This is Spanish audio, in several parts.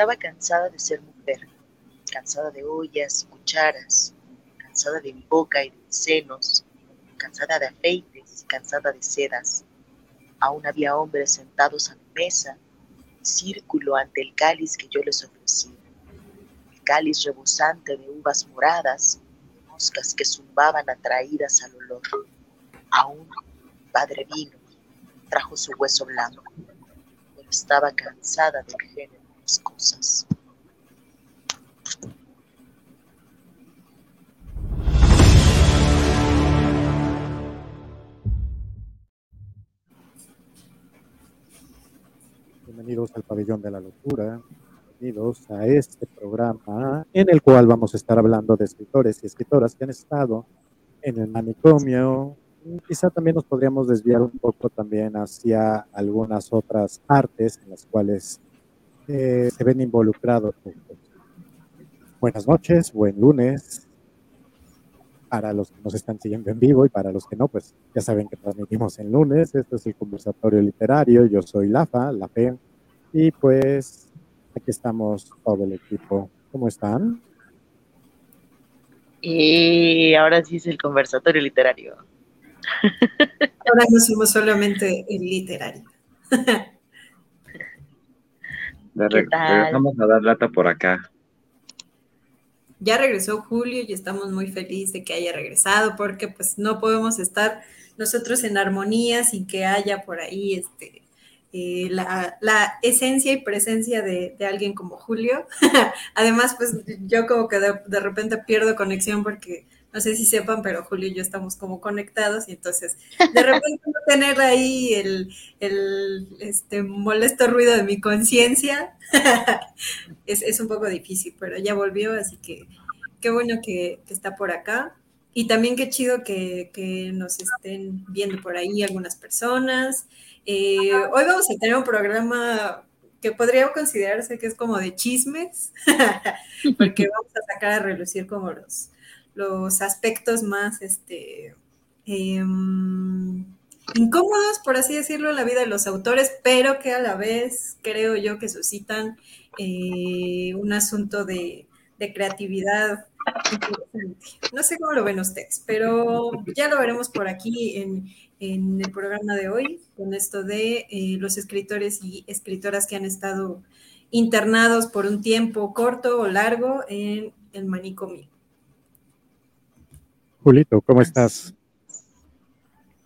Estaba cansada de ser mujer, cansada de ollas y cucharas, cansada de mi boca y de mis senos, cansada de afeites y cansada de sedas. Aún había hombres sentados a mi mesa, en círculo ante el cáliz que yo les ofrecí. El cáliz rebosante de uvas moradas, moscas que zumbaban atraídas al olor. Aún padre vino, trajo su hueso blanco, pero estaba cansada del género cosas. Bienvenidos al Pabellón de la Locura. Bienvenidos a este programa en el cual vamos a estar hablando de escritores y escritoras que han estado en el manicomio. Quizá también nos podríamos desviar un poco también hacia algunas otras artes en las cuales eh, se ven involucrados. Buenas noches, buen lunes. Para los que nos están siguiendo en vivo y para los que no, pues ya saben que transmitimos en lunes. Esto es el conversatorio literario. Yo soy Lafa, la Fe. Y pues aquí estamos todo el equipo. ¿Cómo están? Y ahora sí es el conversatorio literario. Ahora no somos solamente el literario. Regresamos a dar lata por acá. Ya regresó Julio y estamos muy felices de que haya regresado porque pues no podemos estar nosotros en armonía sin que haya por ahí este eh, la, esencia y presencia de, alguien como Julio. Además, pues yo como que de, repente pierdo conexión porque no sé si sepan, pero Julio y yo estamos como conectados y entonces de repente no tener ahí el, este, molesto ruido de mi conciencia es, un poco difícil, pero ya volvió, así que qué bueno que, está por acá. Y también qué chido que, que nos estén viendo por ahí algunas personas. Eh, hoy vamos a tener un programa que podría considerarse que es como de chismes, porque vamos a sacar a relucir como los, los aspectos más este, em, incómodos, por así decirlo, en la vida de los autores, pero que a la vez creo yo que suscitan eh, un asunto de, de creatividad no sé cómo lo ven ustedes, pero ya lo veremos por aquí en, en el programa de hoy con esto de eh, los escritores y escritoras que han estado internados por un tiempo corto o largo en el manicomio. Julito, ¿cómo estás?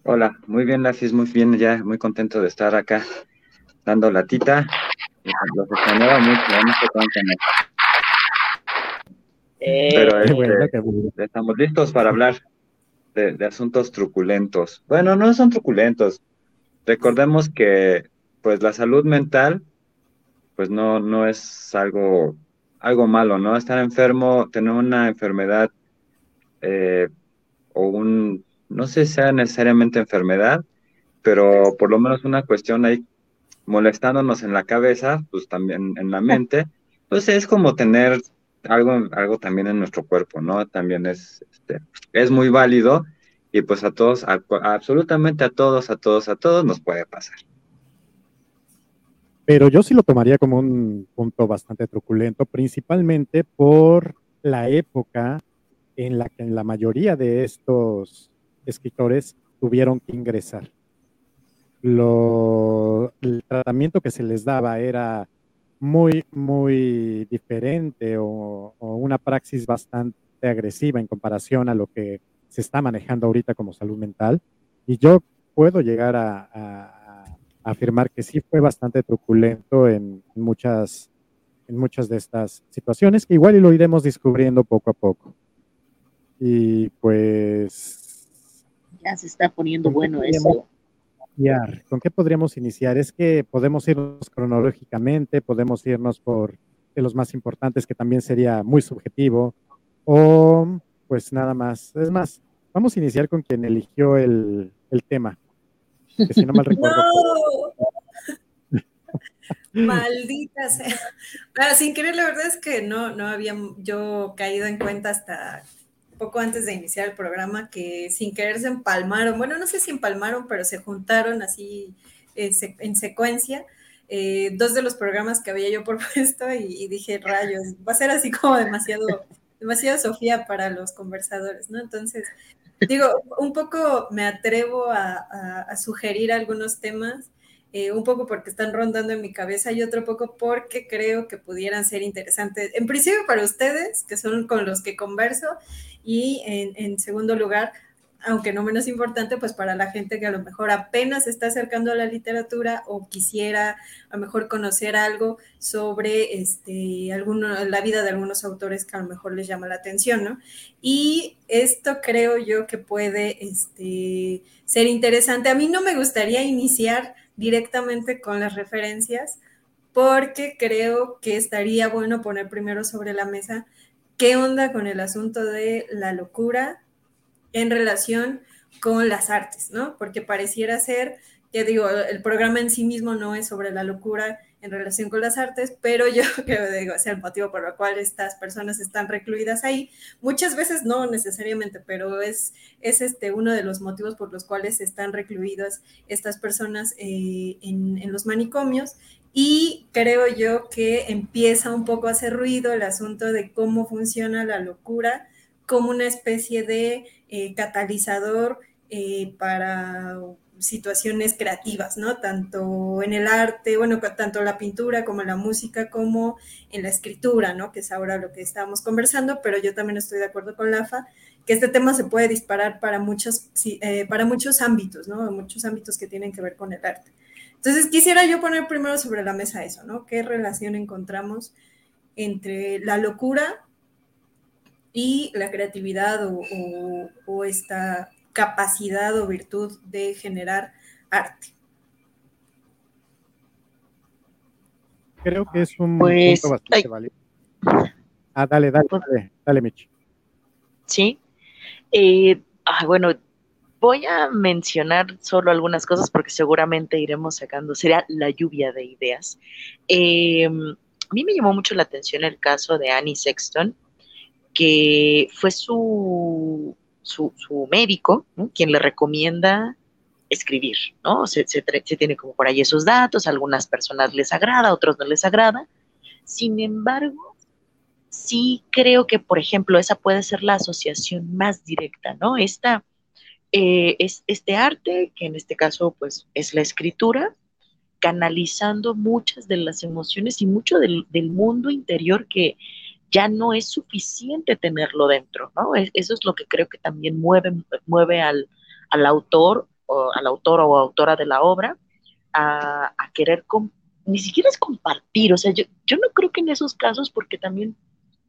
Hola, muy bien, Lacis, muy bien, ya muy contento de estar acá dando latita. Los extrañaba mucho, cuánto Pero este, estamos listos para hablar de, asuntos truculentos. Bueno, no son truculentos. Recordemos que pues la salud mental pues no, no es algo, algo malo, ¿no? Estar enfermo, tener una enfermedad eh, o un, no sé si sea necesariamente enfermedad, pero por lo menos una cuestión ahí molestándonos en la cabeza, pues también en la mente, pues es como tener algo, algo también en nuestro cuerpo, ¿no? También es, este, es muy válido y pues a todos, absolutamente a todos, a todos, a todos nos puede pasar. Pero yo sí lo tomaría como un punto bastante truculento, principalmente por la época en la que la mayoría de estos escritores tuvieron que ingresar. Lo, el tratamiento que se les daba era muy, muy diferente o, una praxis bastante agresiva en comparación a lo que se está manejando ahorita como salud mental. Y yo puedo llegar a, afirmar que sí fue bastante truculento en, muchas, en muchas de estas situaciones, que igual y lo iremos descubriendo poco a poco. Y pues... Ya se está poniendo bueno eso. ¿Con qué podríamos iniciar? Es que podemos irnos cronológicamente, podemos irnos por de los más importantes, que también sería muy subjetivo, o pues nada más. Es más, vamos a iniciar con quien eligió el, tema. Que si no mal recuerdo. ¡No! Maldita sea. sin querer, la verdad es que no, no había yo caído en cuenta hasta poco antes de iniciar el programa que sin querer se empalmaron, bueno, no sé si empalmaron, pero se juntaron así eh, en secuencia eh, dos de los programas que había yo propuesto y, dije, rayos, va a ser así como demasiado, demasiado Sofía para los conversadores, ¿no? Entonces, digo, un poco me atrevo a, sugerir algunos temas, eh, un poco porque están rondando en mi cabeza y otro poco porque creo que pudieran ser interesantes, en principio para ustedes, que son con los que converso, y en segundo lugar, aunque no menos importante, pues para la gente que a lo mejor apenas está acercando a la literatura o quisiera a lo mejor conocer algo sobre este, alguno, la vida de algunos autores que a lo mejor les llama la atención, ¿no? Y esto creo yo que puede este, ser interesante. A mí no me gustaría iniciar directamente con las referencias porque creo que estaría bueno poner primero sobre la mesa qué onda con el asunto de la locura en relación con las artes, ¿no? Porque pareciera ser, ya digo, el programa en sí mismo no es sobre la locura en relación con las artes, pero yo creo que es el motivo por el cual estas personas están recluidas ahí. Muchas veces no necesariamente, pero es, es este, uno de los motivos por los cuales están recluidas estas personas eh, en, en los manicomios. Y creo yo que empieza un poco a hacer ruido el asunto de cómo funciona la locura como una especie de eh, catalizador eh, para situaciones creativas, ¿no? Tanto en el arte, bueno, tanto la pintura como la música, como en la escritura, ¿no? Que es ahora lo que estábamos conversando, pero yo también estoy de acuerdo con Lafa, que este tema se puede disparar para muchos, eh, para muchos ámbitos, ¿no? Muchos ámbitos que tienen que ver con el arte. Entonces, quisiera yo poner primero sobre la mesa eso, ¿no? ¿Qué relación encontramos entre la locura y la creatividad o, esta capacidad o virtud de generar arte. Creo que es un pues, punto bastante válido. Ah, dale, dale, dale, dale, Mitch. Sí. Eh, ah, bueno, voy a mencionar solo algunas cosas porque seguramente iremos sacando, será la lluvia de ideas. Eh, a mí me llamó mucho la atención el caso de Annie Sexton, que fue su, su, médico quien le recomienda escribir, ¿no? Se, se, tiene como por ahí esos datos, a algunas personas les agrada, a otros no les agrada. Sin embargo, sí creo que, por ejemplo, esa puede ser la asociación más directa, ¿no? Esta, eh, es este arte, que en este caso, pues, es la escritura, canalizando muchas de las emociones y mucho del, del mundo interior que, ya no es suficiente tenerlo dentro, ¿no? Eso es lo que creo que también mueve, mueve al, autor o al autor o autora de la obra a, querer, ni siquiera es compartir, o sea, yo, yo no creo que en esos casos, porque también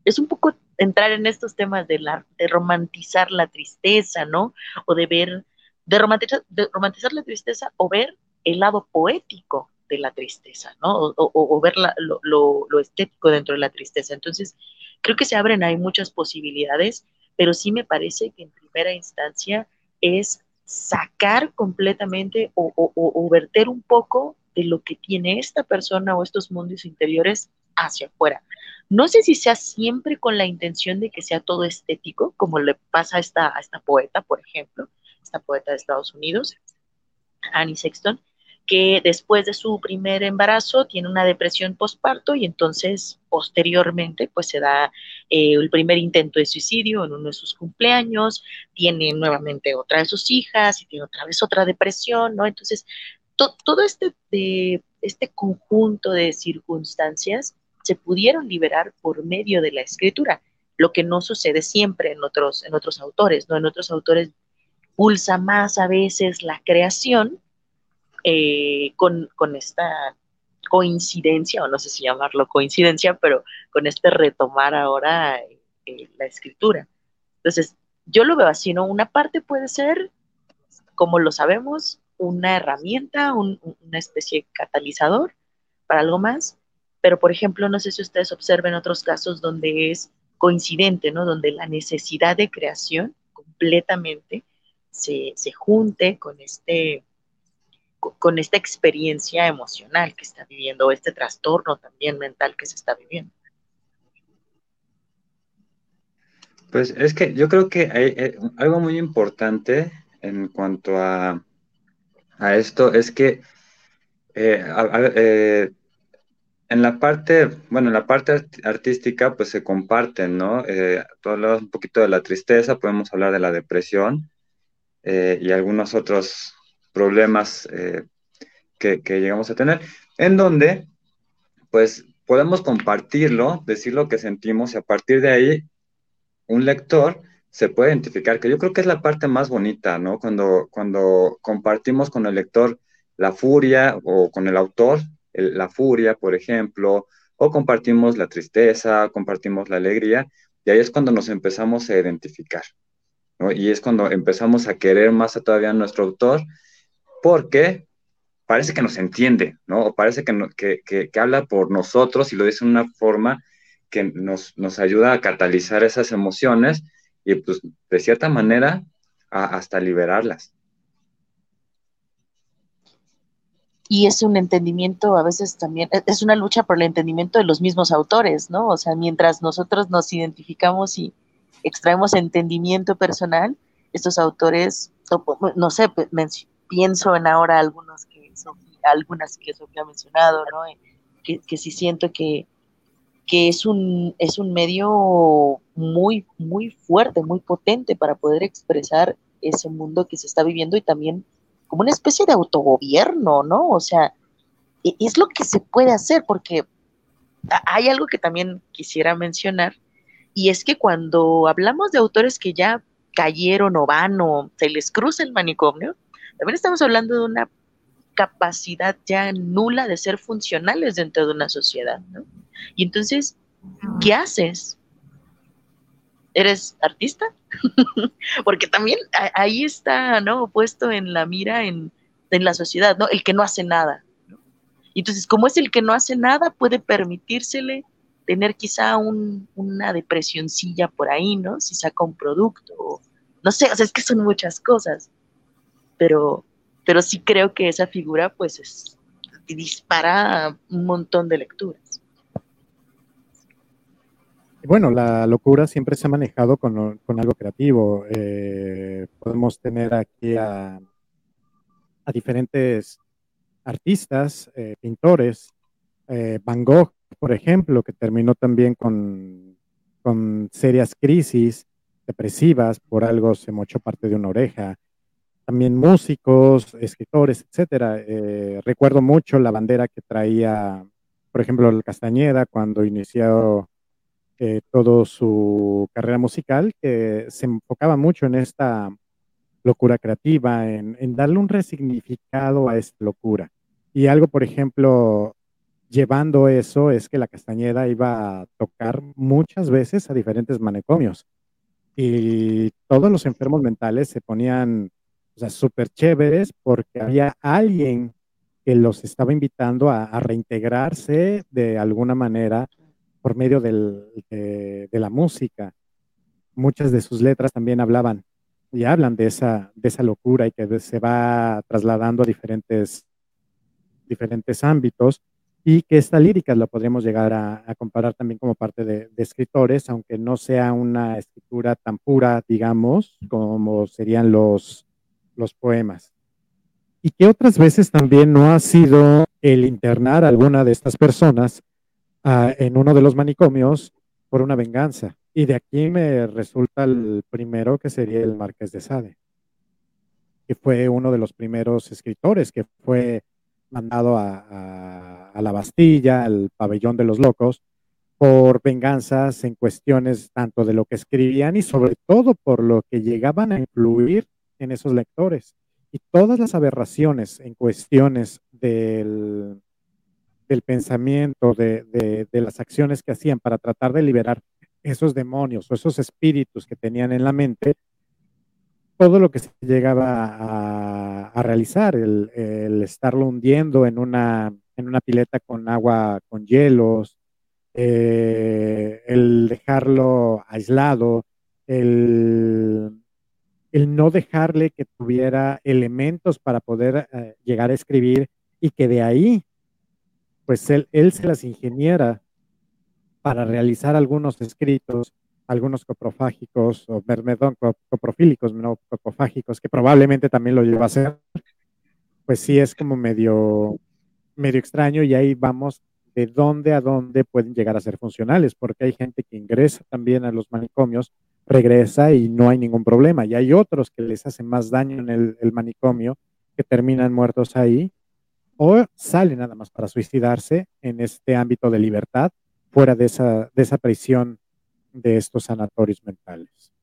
es un poco entrar en estos temas de, la, de romantizar la tristeza, ¿no? O de ver, de romantizar, de romantizar la tristeza o ver el lado poético de la tristeza, ¿no? O, ver lo, estético dentro de la tristeza. Entonces, creo que se abren ahí muchas posibilidades, pero sí me parece que en primera instancia es sacar completamente o, verter un poco de lo que tiene esta persona o estos mundos interiores hacia afuera. No sé si sea siempre con la intención de que sea todo estético, como le pasa a esta, a esta poeta, por ejemplo, esta poeta de Estados Unidos, Annie Sexton, que después de su primer embarazo tiene una depresión postparto y entonces posteriormente pues se da eh, el primer intento de suicidio en uno de sus cumpleaños, tiene nuevamente otra de sus hijas y tiene otra vez otra depresión, ¿no? Entonces, todo este, este conjunto de circunstancias se pudieron liberar por medio de la escritura, lo que no sucede siempre en otros, en otros autores, ¿no? En otros autores pulsa más a veces la creación, eh, con, esta coincidencia, o no sé si llamarlo coincidencia, pero con este retomar ahora eh, la escritura. Entonces, yo lo veo así, ¿no? Una parte puede ser, como lo sabemos, una herramienta, una especie de catalizador para algo más, pero por ejemplo, no sé si ustedes observen otros casos donde es coincidente, ¿no? Donde la necesidad de creación completamente se, se junte con este con esta experiencia emocional que está viviendo, este trastorno también mental que se está viviendo. Pues es que yo creo que hay, eh, algo muy importante en cuanto a, a esto es que Eh, en la parte, bueno, en la parte artística, pues se comparten, ¿no? Eh, tú hablabas un poquito de la tristeza, podemos hablar de la depresión y algunos otros problemas que, que, llegamos a tener, en donde, pues, podemos compartirlo, decir lo que sentimos y a partir de ahí, un lector se puede identificar, que yo creo que es la parte más bonita, ¿no? Cuando, cuando compartimos con el lector la furia o con el autor la furia, por ejemplo, o compartimos la tristeza, compartimos la alegría, y ahí es cuando nos empezamos a identificar, ¿no? Y es cuando empezamos a querer más a todavía a nuestro autor, porque parece que nos entiende, ¿no? O parece que, que, habla por nosotros y lo dice de una forma que nos, nos ayuda a catalizar esas emociones y pues de cierta manera hasta liberarlas. Y es un entendimiento, a veces también, e, es una lucha por el entendimiento de los mismos autores, ¿no? O sea, mientras nosotros nos identificamos y extraemos entendimiento personal, estos autores, no sé, pienso en ahora algunos que algunas que Sofía ha mencionado, ¿no? Eh, que, que sí siento que, que es un, es un medio muy, muy fuerte, muy potente para poder expresar ese mundo que se está viviendo y también como una especie de autogobierno, ¿no? O sea, e, es lo que se puede hacer porque hay algo que también quisiera mencionar y es que cuando hablamos de autores que ya cayeron o van o se les cruza el manicomio, también estamos hablando de una capacidad ya nula de ser funcionales dentro de una sociedad, ¿no? Y entonces, ¿qué haces? ¿Eres artista? Porque también ahí está, ¿no? Puesto en la mira en, la sociedad, ¿no? El que no hace nada. Y entonces, como es el que no hace nada, puede permitírsele tener quizá una depresioncilla por ahí, ¿no? Si saca un producto, no sé, o sea, es que son muchas cosas, pero, pero sí creo que esa figura, pues, es, dispara un montón de lecturas bueno, la locura siempre se ha manejado con, algo creativo. Eh, podemos tener aquí a, diferentes artistas, eh, pintores, eh, Van Gogh, por ejemplo, que terminó también con, con serias crisis depresivas, por algo se mochó parte de una oreja. También músicos, escritores, etcétera. recuerdo mucho la bandera que traía, por ejemplo, el Castañeda cuando inició eh, toda su carrera musical, que se enfocaba mucho en esta locura creativa, en, darle un resignificado a esta locura. Y algo, por ejemplo, llevando eso es que la Castañeda iba a tocar muchas veces a diferentes manicomios. Y todos los enfermos mentales se ponían, o sea, súper chéveres porque había alguien que los estaba invitando a reintegrarse de alguna manera por medio de, la música. Muchas de sus letras también hablaban y hablan de esa, de esa locura y que se va trasladando a diferentes, diferentes ámbitos y que esta lírica la podríamos llegar a, comparar también como parte de, escritores, aunque no sea una escritura tan pura, digamos, como serían los, los poemas. Y que otras veces también no ha sido el internar a alguna de estas personas en uno de los manicomios por una venganza. Y de aquí me resulta el primero que sería el Marqués de Sade, que fue uno de los primeros escritores que fue mandado a, a la Bastilla, al pabellón de los locos, por venganzas en cuestiones tanto de lo que escribían y sobre todo por lo que llegaban a influir en esos lectores. Y todas las aberraciones en cuestiones del, pensamiento, de, las acciones que hacían para tratar de liberar esos demonios o esos espíritus que tenían en la mente, todo lo que se llegaba a, realizar, el, estarlo hundiendo en una, en una pileta con agua, con hielos, eh, el dejarlo aislado, el, no dejarle que tuviera elementos para poder eh, llegar a escribir y que de ahí pues él, se las ingeniera para realizar algunos escritos, algunos coprofágicos, o perdón, coprofílicos, no copofágicos, que probablemente también lo lleva a hacer, pues sí es como medio, medio extraño y ahí vamos de dónde a dónde pueden llegar a ser funcionales, porque hay gente que ingresa también a los manicomios, regresa y no hay ningún problema, y hay otros que les hacen más daño en el, manicomio, que terminan muertos ahí, o salen nada más para suicidarse en este ámbito de libertad, fuera de esa, de esa prisión de estos sanatorios mentales.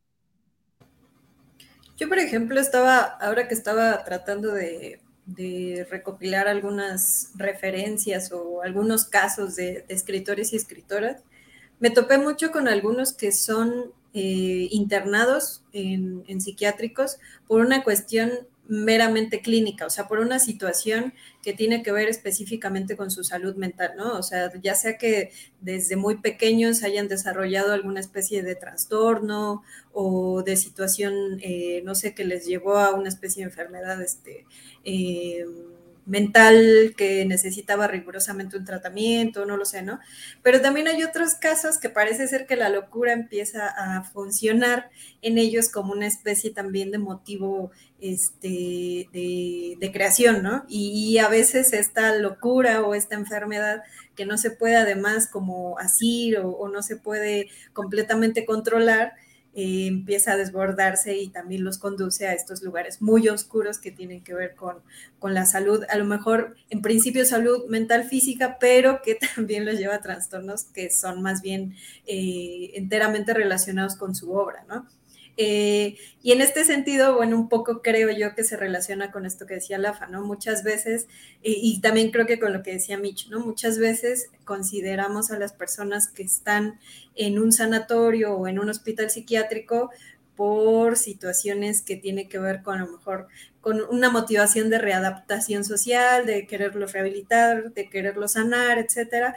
Yo, por ejemplo, estaba, ahora que estaba tratando de de recopilar algunas referencias o algunos casos de, escritores y escritoras, me topé mucho con algunos que son eh, internados en, en, psiquiátricos por una cuestión meramente clínica, o sea, por una situación que tiene que ver específicamente con su salud mental, ¿no? O sea, ya sea que desde muy pequeños hayan desarrollado alguna especie de trastorno o de situación, eh, no sé, que les llevó a una especie de enfermedad, este, eh, mental que necesitaba rigurosamente un tratamiento, no lo sé, ¿no? Pero también hay otros casos que parece ser que la locura empieza a funcionar en ellos como una especie también de motivo este, de, creación, ¿no? Y, a veces esta locura o esta enfermedad que no se puede además como así o no se puede completamente controlar, empieza a desbordarse y también los conduce a estos lugares muy oscuros que tienen que ver con, con la salud, a lo mejor en principio salud mental física, pero que también los lleva a trastornos que son más bien eh, enteramente relacionados con su obra, ¿no? Eh, y en este sentido, bueno, un poco creo yo que se relaciona con esto que decía Lafa, ¿no? Muchas veces, y también creo que con lo que decía Mitch, ¿no? Muchas veces consideramos a las personas que están en un sanatorio o en un hospital psiquiátrico por situaciones que tienen que ver con a lo mejor con una motivación de readaptación social, de quererlo rehabilitar, de quererlo sanar, etcétera,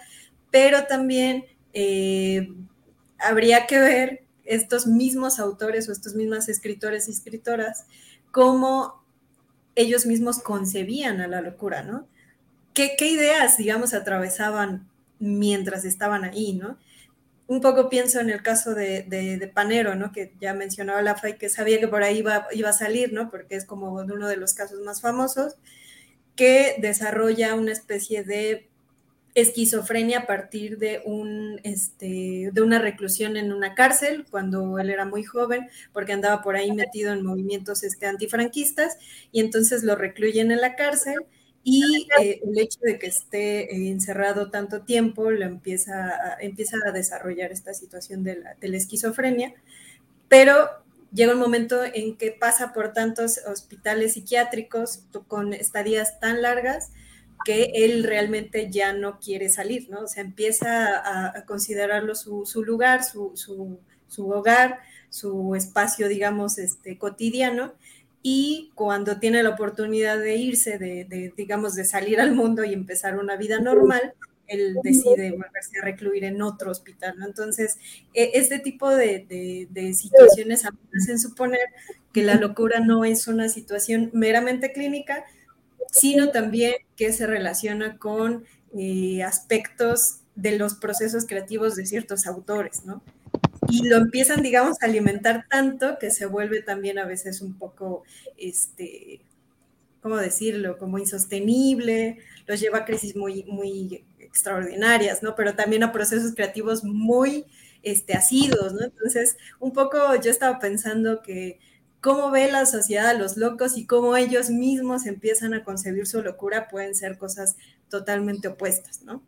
pero también eh, habría que ver estos mismos autores o estos mismos escritores y escritoras, cómo ellos mismos concebían a la locura, ¿no? ¿Qué, ideas, digamos, atravesaban mientras estaban ahí, ¿no? Un poco pienso en el caso de, Panero, ¿no? Que ya mencionaba la FAI, que sabía que por ahí iba, iba a salir, ¿no? Porque es como uno de los casos más famosos, que desarrolla una especie de esquizofrenia a partir de, un, este, de una reclusión en una cárcel cuando él era muy joven, porque andaba por ahí metido en movimientos este, antifranquistas, y entonces lo recluyen en la cárcel. Y eh, el hecho de que esté encerrado tanto tiempo lo empieza a, empieza a desarrollar esta situación de la, de la esquizofrenia, pero llega un momento en que pasa por tantos hospitales psiquiátricos con estadías tan largas que él realmente ya no quiere salir, ¿no? O sea, empieza a, considerarlo su, lugar, su, hogar, su espacio, digamos, este, cotidiano, y cuando tiene la oportunidad de irse, de, digamos, de salir al mundo y empezar una vida normal, él decide volverse a recluir en otro hospital, ¿no? Entonces, e, este tipo de, de situaciones hacen suponer que la locura no es una situación meramente clínica, sino también que se relaciona con eh, aspectos de los procesos creativos de ciertos autores, ¿no? Y lo empiezan, digamos, a alimentar tanto que se vuelve también a veces un poco, este, ¿cómo decirlo? Como insostenible, los lleva a crisis muy, muy extraordinarias, ¿no? Pero también a procesos creativos muy este, ¿no? Entonces, un poco yo estaba pensando que cómo ve la sociedad a los locos y cómo ellos mismos empiezan a concebir su locura pueden ser cosas totalmente opuestas, ¿no?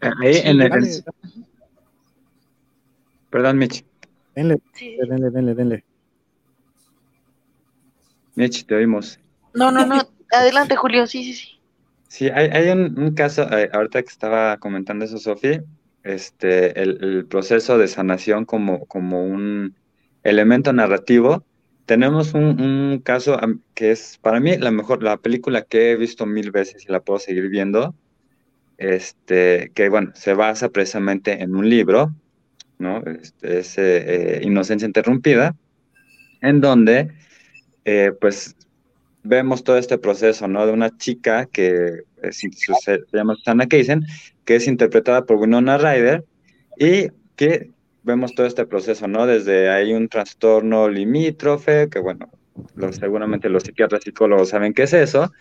Ahí en el... Perdón, Mitch. Denle, denle, denle, denle. Mitch, te oímos. No, no, no. Adelante, Julio. Sí, sí, sí. Sí, hay, un, caso, eh, ahorita que estaba comentando eso, Sofía, este, el, proceso de sanación como, como un elemento narrativo. Tenemos un, caso que es para mí la mejor, la película que he visto mil veces y la puedo seguir viendo, este, que bueno, se basa precisamente en un libro, ¿no? Este, es eh, Inocencia Interrumpida, en donde eh, pues vemos todo este proceso, ¿no? De una chica que se, llama Susana Keisen, que es interpretada por Winona Ryder, y que vemos todo este proceso, ¿no? Desde hay un trastorno limítrofe, que bueno, seguramente los psiquiatras psicólogos saben qué es eso,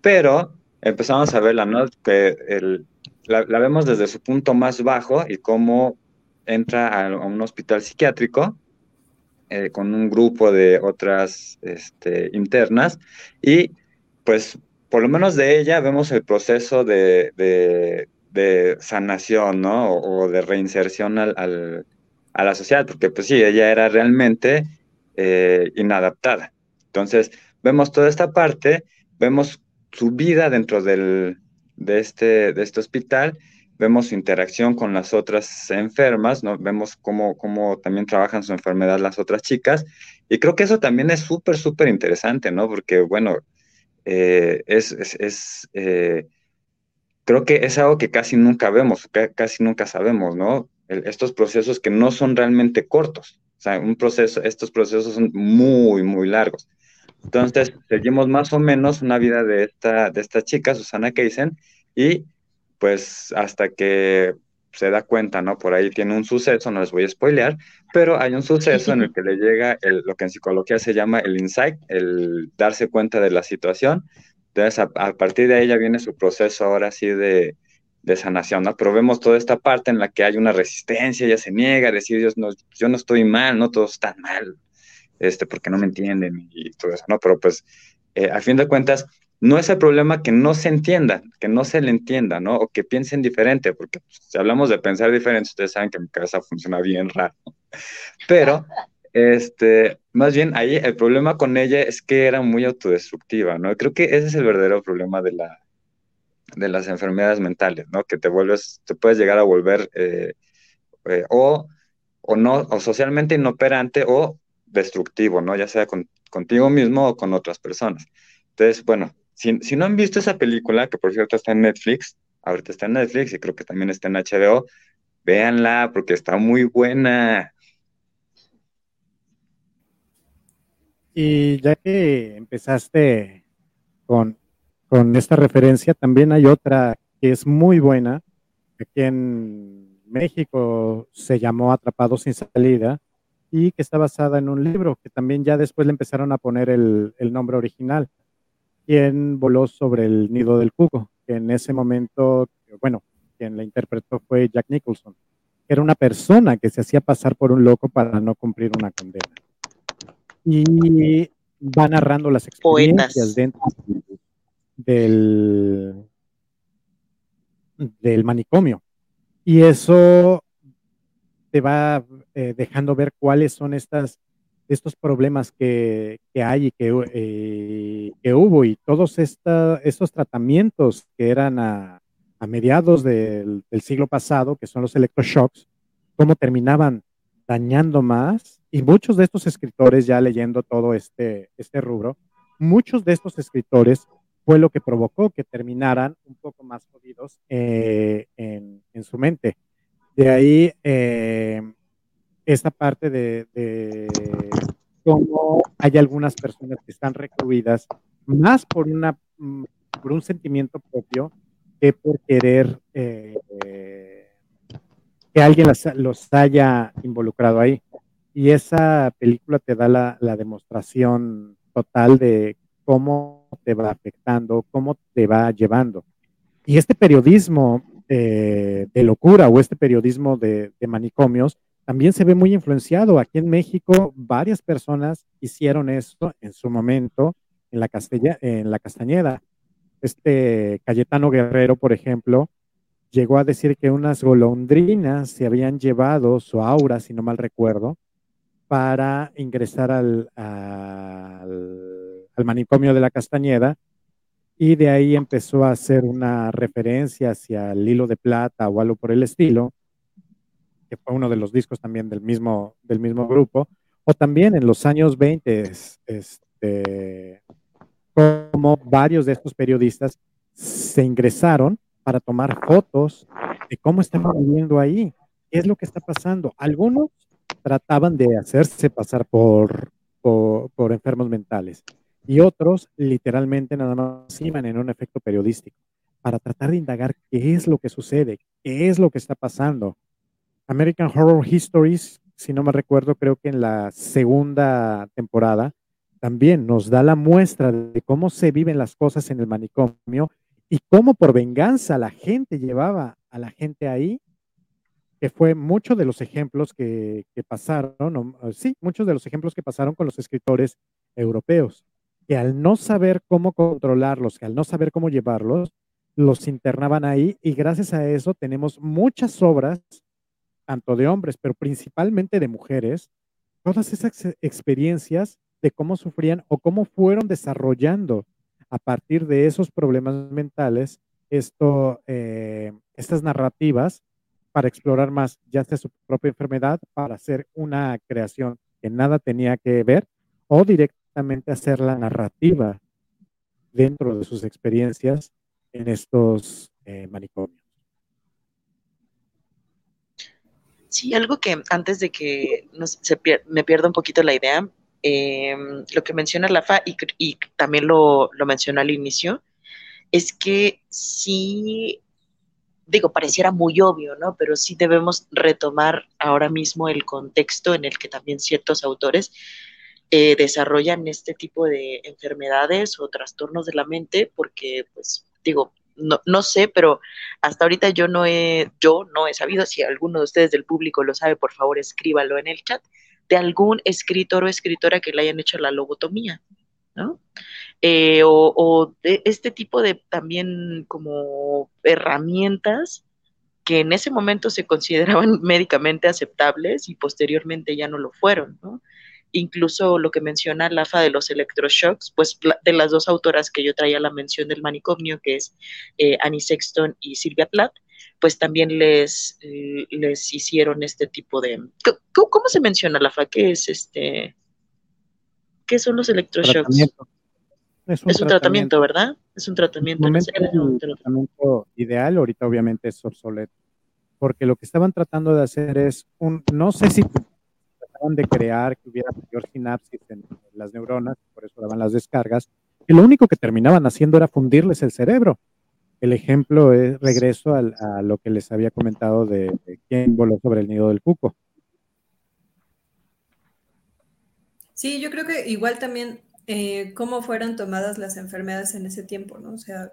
pero empezamos a verla, ¿no? Que la, vemos desde su punto más bajo y cómo entra a, un hospital psiquiátrico eh, con un grupo de otras este, internas y pues por lo menos de ella vemos el proceso de, sanación, ¿no? O, de reinserción al, a la sociedad, porque pues sí, ella era realmente eh, inadaptada. Entonces, vemos toda esta parte, vemos su vida dentro del, de, este, de este hospital, vemos su interacción con las otras enfermas, ¿no? vemos cómo, cómo también trabajan su enfermedad las otras chicas, y creo que eso también es súper, súper interesante, ¿no? Porque, bueno, eh, es, es, eh, creo que es algo que casi nunca vemos, casi nunca sabemos, ¿no? estos procesos que no son realmente cortos, o sea, un proceso, estos procesos son muy, muy largos. Entonces, seguimos más o menos una vida de esta, de esta chica, Susana Keisen, y pues hasta que se da cuenta, ¿no? Por ahí tiene un suceso, no les voy a spoilear, pero hay un suceso en el que le llega lo que en psicología se llama el insight, el darse cuenta de la situación. Entonces, a, partir de ahí ya viene su proceso ahora sí de, de, sanación, ¿no? Pero vemos toda esta parte en la que hay una resistencia, ella se niega a decir, Dios, no, yo no estoy mal, no todo está mal, este, porque no me entienden y todo eso, ¿no? Pero pues, eh, a fin de cuentas, no es el problema que no se entienda, que no se le entienda, ¿no? O que piensen diferente, porque pues, si hablamos de pensar diferente, ustedes saben que mi cabeza funciona bien raro. Pero, este, más bien ahí el problema con ella es que era muy autodestructiva, ¿no? Creo que ese es el verdadero problema de la de las enfermedades mentales, ¿no? Que te vuelves, te puedes llegar a volver eh, eh, o, o no, o socialmente inoperante o destructivo, ¿no? Ya sea contigo mismo o con otras personas. Entonces, bueno, si, no han visto esa película, que por cierto está en Netflix, ahorita está en Netflix y creo que también está en HBO, véanla porque está muy buena. Y ya que empezaste con, con esta referencia, también hay otra que es muy buena. Aquí en México se llamó Atrapado sin salida, y que está basada en un libro que también ya después le empezaron a poner el, nombre original, quien voló sobre el nido del cuco, que en ese momento, bueno, quien la interpretó fue Jack Nicholson, que era una persona que se hacía pasar por un loco para no cumplir una condena. Y va narrando las experiencias dentro del, del manicomio. Y eso te va eh, dejando ver cuáles son estas, estos problemas que, hay y que, eh, que, hubo y todos estos tratamientos que eran a, mediados del, siglo pasado, que son los electroshocks, cómo terminaban dañando más. Y muchos de estos escritores, ya leyendo todo este, este rubro, muchos de estos escritores fue lo que provocó que terminaran un poco más jodidos eh, en, en, su mente. De ahí eh, esta parte de, cómo hay algunas personas que están recluidas más por, una, mm, por un sentimiento propio que por querer eh, que alguien los haya involucrado ahí. Y esa película te da la, la demostración total de cómo te va afectando, cómo te va llevando. Y este periodismo de locura o este periodismo de, manicomios también se ve muy influenciado. Aquí en México, varias personas hicieron esto en su momento en la, Castella, en la Castañeda. Este Cayetano Guerrero, por ejemplo, llegó a decir que unas golondrinas se habían llevado su aura, si no mal recuerdo, para ingresar al, al manicomio de la Castañeda y de ahí empezó a hacer una referencia hacia el hilo de plata o algo por el estilo, que fue uno de los discos también del mismo, del mismo grupo, o también en los años 20, este, como varios de estos periodistas se ingresaron para tomar fotos de cómo estaban viviendo ahí, qué es lo que está pasando. Algunos trataban de hacerse pasar por, por enfermos mentales y otros literalmente nada más iban en un efecto periodístico para tratar de indagar qué es lo que sucede, qué es lo que está pasando. American Horror Histories, si no me recuerdo, creo que en la segunda temporada también nos da la muestra de cómo se viven las cosas en el manicomio y cómo por venganza la gente llevaba a la gente ahí, que fue muchos de los ejemplos que, pasaron, sí, muchos de los ejemplos que pasaron con los escritores europeos, que al no saber cómo controlarlos, que al no saber cómo llevarlos, los internaban ahí y gracias a eso tenemos muchas obras, tanto de hombres, pero principalmente de mujeres, todas esas experiencias de cómo sufrían o cómo fueron desarrollando a partir de esos problemas mentales esto, eh, estas narrativas para explorar más, ya sea su propia enfermedad, para hacer una creación que nada tenía que ver, o directamente hacer la narrativa dentro de sus experiencias en estos eh, manicomios. Sí, algo que antes de que me pierda un poquito la idea, em, lo que menciona Lafa y, y también lo, lo mencionó al inicio, es que sí, digo, pareciera muy obvio, ¿no? Pero sí debemos retomar ahora mismo el contexto en el que también ciertos autores eh, desarrollan este tipo de enfermedades o trastornos de la mente, porque, pues, digo, no, no, sé, pero hasta ahorita yo no he, yo no he sabido, si alguno de ustedes del público lo sabe, por favor escríbalo en el chat, de algún escritor o escritora que le hayan hecho la lobotomía, ¿no? Eh, o, de este tipo de también como herramientas que en ese momento se consideraban médicamente aceptables y posteriormente ya no lo fueron, ¿no? Incluso lo que menciona Lafa de los electroshocks, pues de las dos autoras que yo traía la mención del manicomio, que es eh, Annie Sexton y Silvia Plath, pues también les, eh, les hicieron este tipo de... ¿Cómo, se menciona, Lafa? ¿Qué es este? ¿Qué son los electroshocks? Es un, tratamiento. ¿verdad? Es un tratamiento. es un tratamiento ideal, ahorita obviamente es obsoleto, porque lo que estaban tratando de hacer es un, no sé si de crear que hubiera mayor sinapsis en, las neuronas, por eso daban las descargas, y lo único que terminaban haciendo era fundirles el cerebro. El ejemplo es regreso a lo que les había comentado de, quién voló sobre el nido del cuco. Sí, yo creo que igual también eh, cómo fueron tomadas las enfermedades en ese tiempo, ¿no? O sea,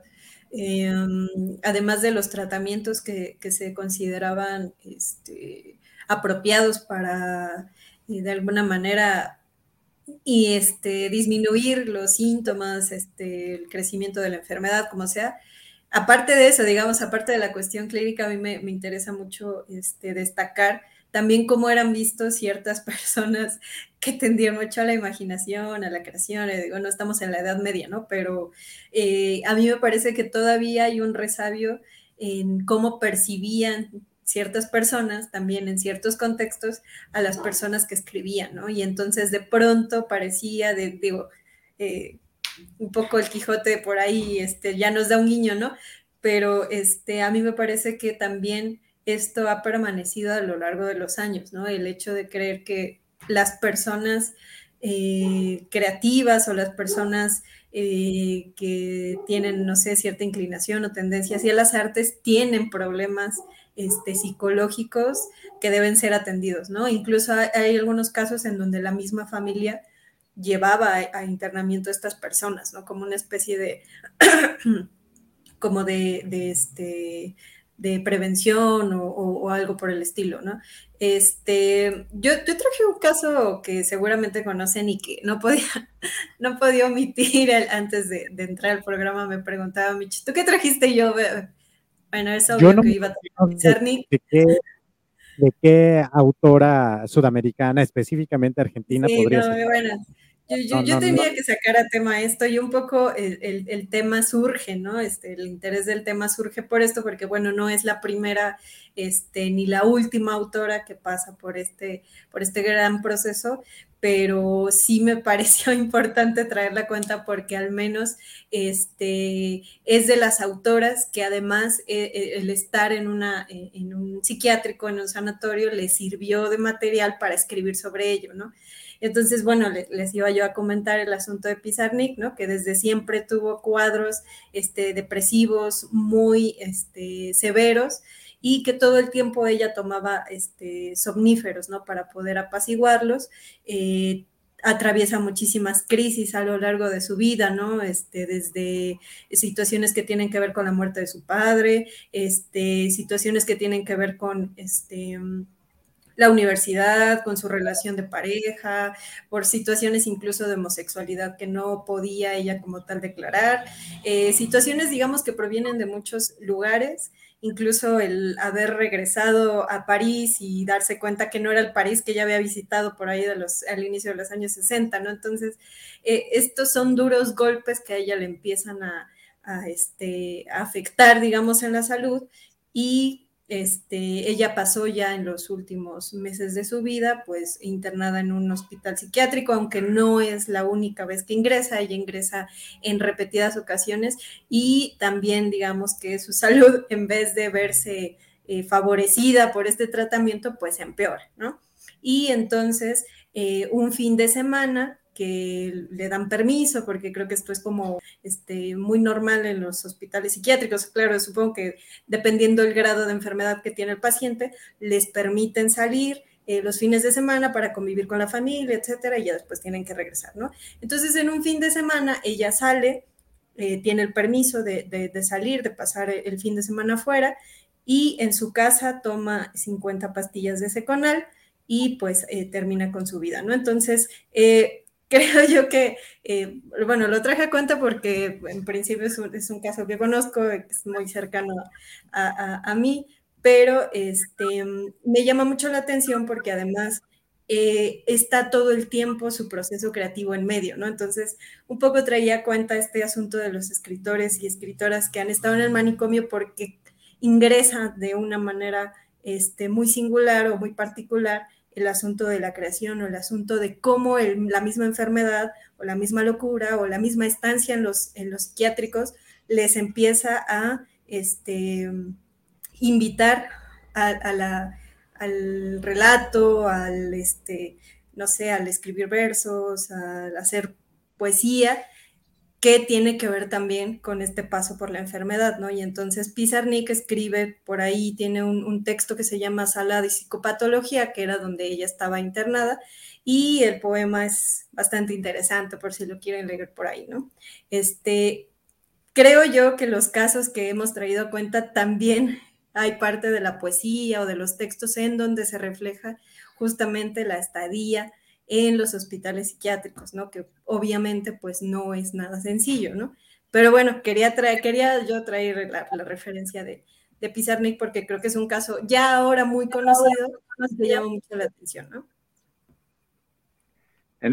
em, además de los tratamientos que, que se consideraban este, apropiados para de alguna manera y este, disminuir los síntomas, este, el crecimiento de la enfermedad, como sea. Aparte de eso, digamos, aparte de la cuestión clínica, a mí me, interesa mucho este, destacar también cómo eran vistos ciertas personas que tendían mucho a la imaginación, a la creación. Digo, no estamos en la Edad Media, ¿no? Pero eh, a mí me parece que todavía hay un resabio en cómo percibían ciertas personas, también en ciertos contextos, a las personas que escribían, ¿no? Y entonces de pronto parecía, de, digo, eh, un poco el Quijote por ahí, este, ya nos da un guiño, ¿no? Pero este, a mí me parece que también esto ha permanecido a lo largo de los años, ¿no? El hecho de creer que las personas eh, creativas o las personas eh, que tienen, no sé, cierta inclinación o tendencia hacia las artes tienen problemas este, psicológicos que deben ser atendidos, ¿no? Incluso hay, algunos casos en donde la misma familia llevaba a, internamiento a estas personas, ¿no? Como una especie de, como de, este, de prevención o, algo por el estilo, ¿no? Este, yo, yo, traje un caso que seguramente conocen y que no podía, no podía omitir antes de, entrar al programa, me preguntaba Michi, ¿tú qué trajiste yo? Bueno, es obvio que iba a de, de, qué, autora sudamericana, específicamente argentina, podría ser? Bueno, yo, tenía que sacar a tema esto y un poco el, tema surge, ¿no? Este, el interés del tema surge por esto, porque bueno, no es la primera este, ni la última autora que pasa por este, por este gran proceso, pero sí me pareció importante traer la cuenta porque al menos este, es de las autoras que además eh, eh, el estar en, una, eh, en un psiquiátrico, en un sanatorio, le sirvió de material para escribir sobre ello, ¿no? Entonces, bueno, les, iba yo a comentar el asunto de Pizarnik, ¿no? Que desde siempre tuvo cuadros este, depresivos muy este, severos y que todo el tiempo ella tomaba este, somníferos, ¿no? Para poder apaciguarlos. Eh, atraviesa muchísimas crisis a lo largo de su vida, ¿no? Este, desde situaciones que tienen que ver con la muerte de su padre, este, situaciones que tienen que ver con este, la universidad, con su relación de pareja, por situaciones incluso de homosexualidad que no podía ella como tal declarar, eh, situaciones, digamos, que provienen de muchos lugares incluso el haber regresado a París y darse cuenta que no era el París que ya había visitado por ahí de los, al inicio de los años 60, ¿no? Entonces, eh, estos son duros golpes que a ella le empiezan a, este, a afectar, digamos, en la salud y este, ella pasó ya en los últimos meses de su vida, pues internada en un hospital psiquiátrico, aunque no es la única vez que ingresa, ella ingresa en repetidas ocasiones y también digamos que su salud, en vez de verse eh, favorecida por este tratamiento, pues empeora, ¿no? Y entonces, eh, un fin de semana, que le dan permiso, porque creo que esto es como este, muy normal en los hospitales psiquiátricos. Claro, supongo que dependiendo del grado de enfermedad que tiene el paciente, les permiten salir eh, los fines de semana para convivir con la familia, etcétera, y ya después tienen que regresar, ¿no? Entonces, en un fin de semana, ella sale, eh, tiene el permiso de, de, salir, de pasar el fin de semana afuera, y en su casa toma 50 pastillas de seconal y pues eh, termina con su vida, ¿no? Entonces, creo yo que, eh, bueno, lo traje a cuenta porque en principio es un, caso que conozco, es muy cercano a, mí, pero este, me llama mucho la atención porque además eh, está todo el tiempo su proceso creativo en medio, ¿no? Entonces, un poco traía a cuenta este asunto de los escritores y escritoras que han estado en el manicomio porque ingresa de una manera este, muy singular o muy particular el asunto de la creación o el asunto de cómo la misma enfermedad o la misma locura o la misma estancia en los, en los psiquiátricos les empieza a este, invitar al relato, al, este, no sé, al escribir versos, al hacer poesía, que tiene que ver también con este paso por la enfermedad, ¿no? Y entonces Pizarnik escribe por ahí, tiene un, texto que se llama Sala de Psicopatología, que era donde ella estaba internada, y el poema es bastante interesante por si lo quieren leer por ahí, ¿no? Este, creo yo que los casos que hemos traído a cuenta también hay parte de la poesía o de los textos en donde se refleja justamente la estadía, en los hospitales psiquiátricos, ¿no? Que obviamente pues no es nada sencillo, ¿no? Pero bueno, quería, traer, quería yo traer la, referencia de, de Pizarnik porque creo que es un caso ya ahora muy conocido, que llama mucho la atención, ¿no?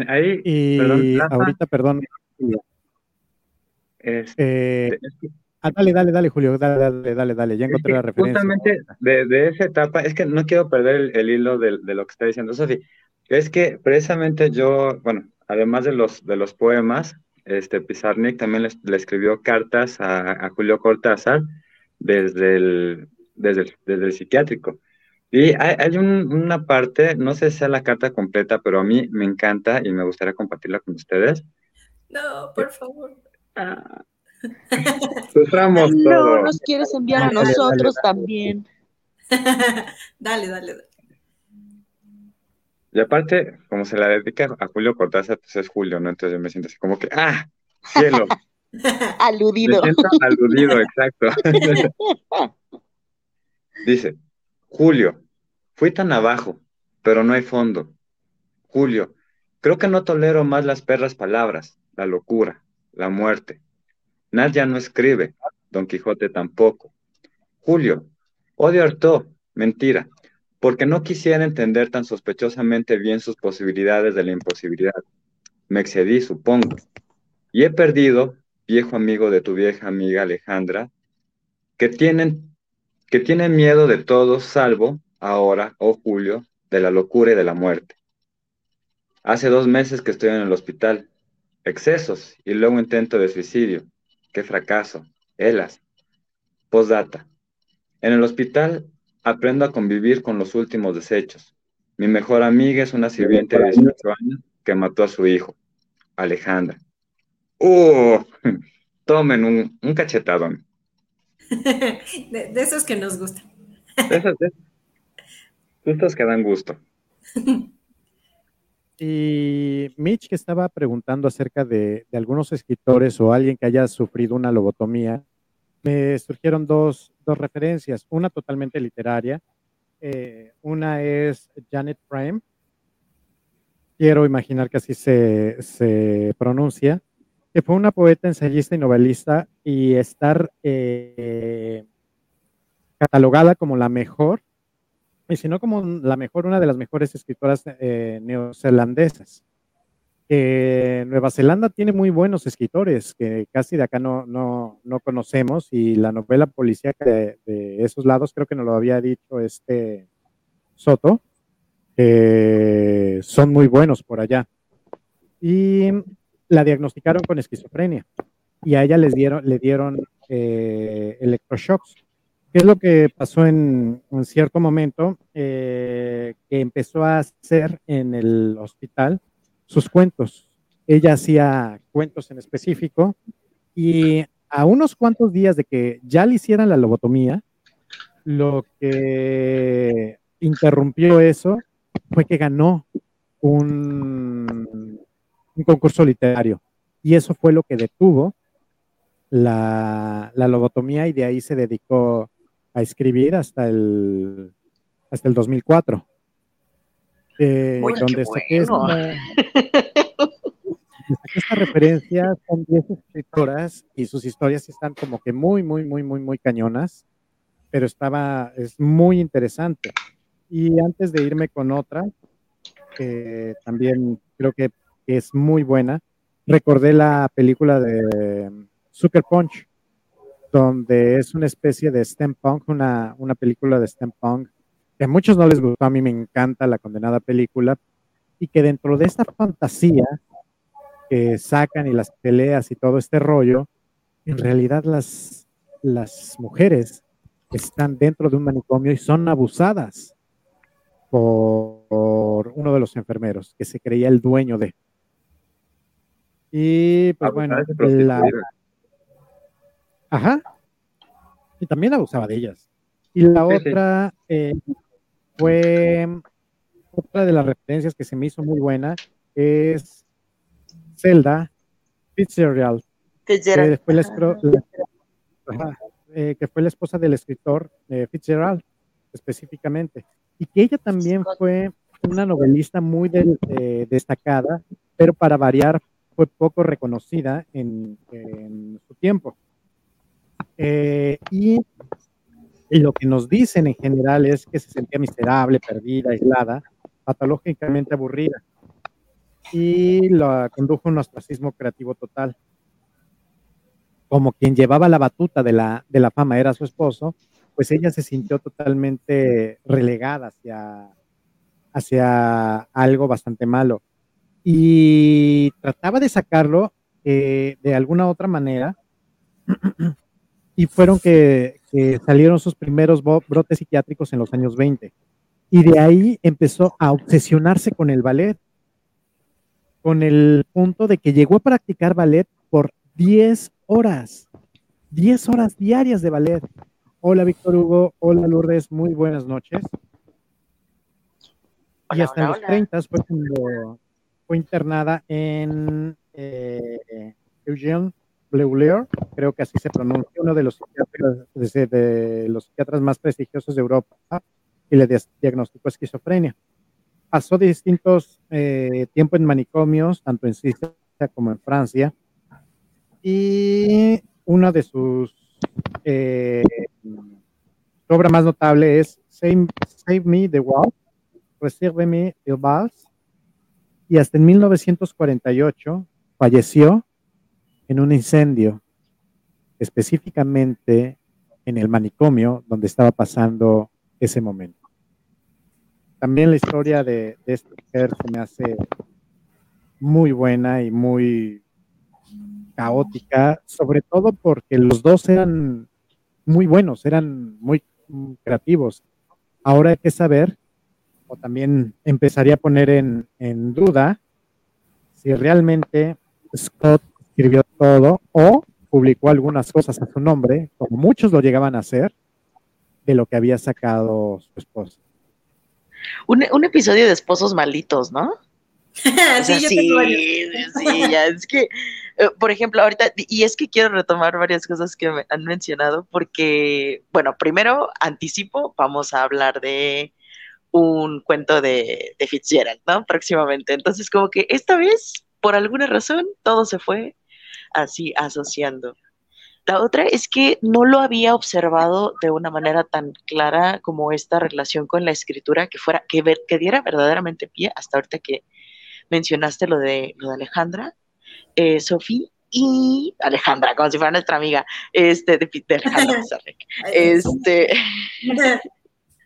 ahí, y ahorita, perdón. Este, eh, ah, dale, dale, dale, Julio, dale, dale, dale, dale, ya encontré la referencia. Justamente de, de, esa etapa, es que no quiero perder el, hilo de, de, lo que está diciendo Sofi. Es que precisamente yo, bueno, además de los, de los poemas, este Pizarnik también le, escribió cartas a, Julio Cortázar desde el, desde el, psiquiátrico. Y hay, una parte, no sé si sea la carta completa, pero a mí me encanta y me gustaría compartirla con ustedes. No, por favor. Ah. Suframos No, nos quieres enviar a nosotros también. dale, dale, dale. Y aparte, como se la dedica a Julio Cortázar, pues es Julio, ¿no? Entonces yo me siento así como que, ¡ah! ¡Cielo! aludido. Me siento aludido, exacto. Dice, Julio, fui tan abajo, pero no hay fondo. Julio, creo que no tolero más las perras palabras, la locura, la muerte. Nadia no escribe, Don Quijote tampoco. Julio, odio harto, mentira porque no quisiera entender tan sospechosamente bien sus posibilidades de la imposibilidad. Me excedí, supongo. Y he perdido, viejo amigo de tu vieja amiga Alejandra, que tienen, que tienen miedo de todo, salvo ahora, oh Julio, de la locura y de la muerte. Hace dos meses que estoy en el hospital. Excesos y luego intento de suicidio. Qué fracaso. Elas. Postdata. En el hospital Aprendo a convivir con los últimos desechos. Mi mejor amiga es una sirviente de 18 años que mató a su hijo, Alejandra. ¡Uh! Tomen un, un cachetadón. de, esos que nos gustan. de esos, de esos que dan gusto. Y Mitch, que estaba preguntando acerca de, algunos escritores o alguien que haya sufrido una lobotomía, me surgieron dos, referencias. Una totalmente literaria. Eh, una es Janet Prime. Quiero imaginar que así se, se pronuncia. Que fue una poeta, ensayista y novelista y estar eh, catalogada como la mejor y si no como la mejor, una de las mejores escritoras eh, neozelandesas. Nueva Zelanda tiene muy buenos escritores que casi de acá no, no, no conocemos y la novela policíaca de, esos lados creo que nos lo había dicho este Soto, son muy buenos por allá. Y la diagnosticaron con esquizofrenia y a ella les dieron, le dieron eh, electroshocks ¿Qué es lo que pasó en un cierto momento? Eh, que empezó a hacer en el hospital sus cuentos. Ella hacía cuentos en específico y a unos cuantos días de que ya le hicieran la lobotomía, lo que interrumpió eso fue que ganó un, un concurso literario y eso fue lo que detuvo la, la lobotomía y de ahí se dedicó a escribir hasta el, hasta el 2004. Eh, donde saqué, esta, esta, referencia, son 10 escritoras y sus historias están como que muy, muy, muy, muy, muy cañonas, pero estaba, es muy interesante. Y antes de irme con otra, que también creo que es muy buena, recordé la película de Sucker Punch, donde es una especie de steampunk, una, una película de steampunk, que a muchos no les gustó, a mí me encanta la condenada película, y que dentro de esta fantasía que sacan y las peleas y todo este rollo, en realidad las, las mujeres están dentro de un manicomio y son abusadas por, uno de los enfermeros, que se creía el dueño de. Y pues bueno, la, Ajá. Y también abusaba de ellas. Y la otra eh, fue otra de las referencias que se me hizo muy buena es Zelda Fitzgerald, Que, fue la, eh, que fue la esposa del escritor eh, Fitzgerald, específicamente. Y que ella también fue una novelista muy destacada, pero para variar fue poco reconocida en su tiempo. Eh, y, lo que nos dicen en general es que se sentía miserable, perdida, aislada, patológicamente aburrida. Y lo condujo a un ostracismo creativo total. Como quien llevaba la batuta de la, de la fama era su esposo, pues ella se sintió totalmente relegada hacia, hacia algo bastante malo. Y trataba de sacarlo eh, de alguna otra manera y fueron que, salieron sus primeros brotes psiquiátricos en los años 20. Y de ahí empezó a obsesionarse con el ballet, con el punto de que llegó a practicar ballet por 10 horas, 10 horas diarias de ballet. Hola Víctor Hugo, hola Lourdes, muy buenas noches. y hasta los 30 fue cuando fue internada en eh, Eugene Bleuler, creo que así se pronuncia, uno de los psiquiatras, de, los psiquiatras más prestigiosos de Europa, y le diagnosticó esquizofrenia. Pasó distintos eh, tiempos en manicomios, tanto en Suiza como en Francia, y una de sus eh, obra más notable es Save, Me the Wall, Me el Vals, y hasta en 1948 falleció en un incendio, específicamente en el manicomio donde estaba pasando ese momento. También la historia de, esta mujer se me hace muy buena y muy caótica, sobre todo porque los dos eran muy buenos, eran muy creativos. Ahora hay que saber, o también empezaría a poner en, en duda, si realmente Scott escribió todo o publicó algunas cosas a su nombre, como muchos lo llegaban a hacer, de lo que había sacado su esposa. Un, episodio de esposos malditos, ¿no? sí, sí, sí, ya es que, eh, por ejemplo, ahorita, y es que quiero retomar varias cosas que me han mencionado, porque, bueno, primero anticipo, vamos a hablar de un cuento de, de Fitzgerald, ¿no? Próximamente. Entonces, como que esta vez, por alguna razón, todo se fue así asociando. La otra es que no lo había observado de una manera tan clara como esta relación con la escritura que fuera, que, que diera verdaderamente pie hasta ahorita que mencionaste lo de, lo de Alejandra, eh, Sofía y Alejandra, como si fuera nuestra amiga, este, de, de Alejandra este,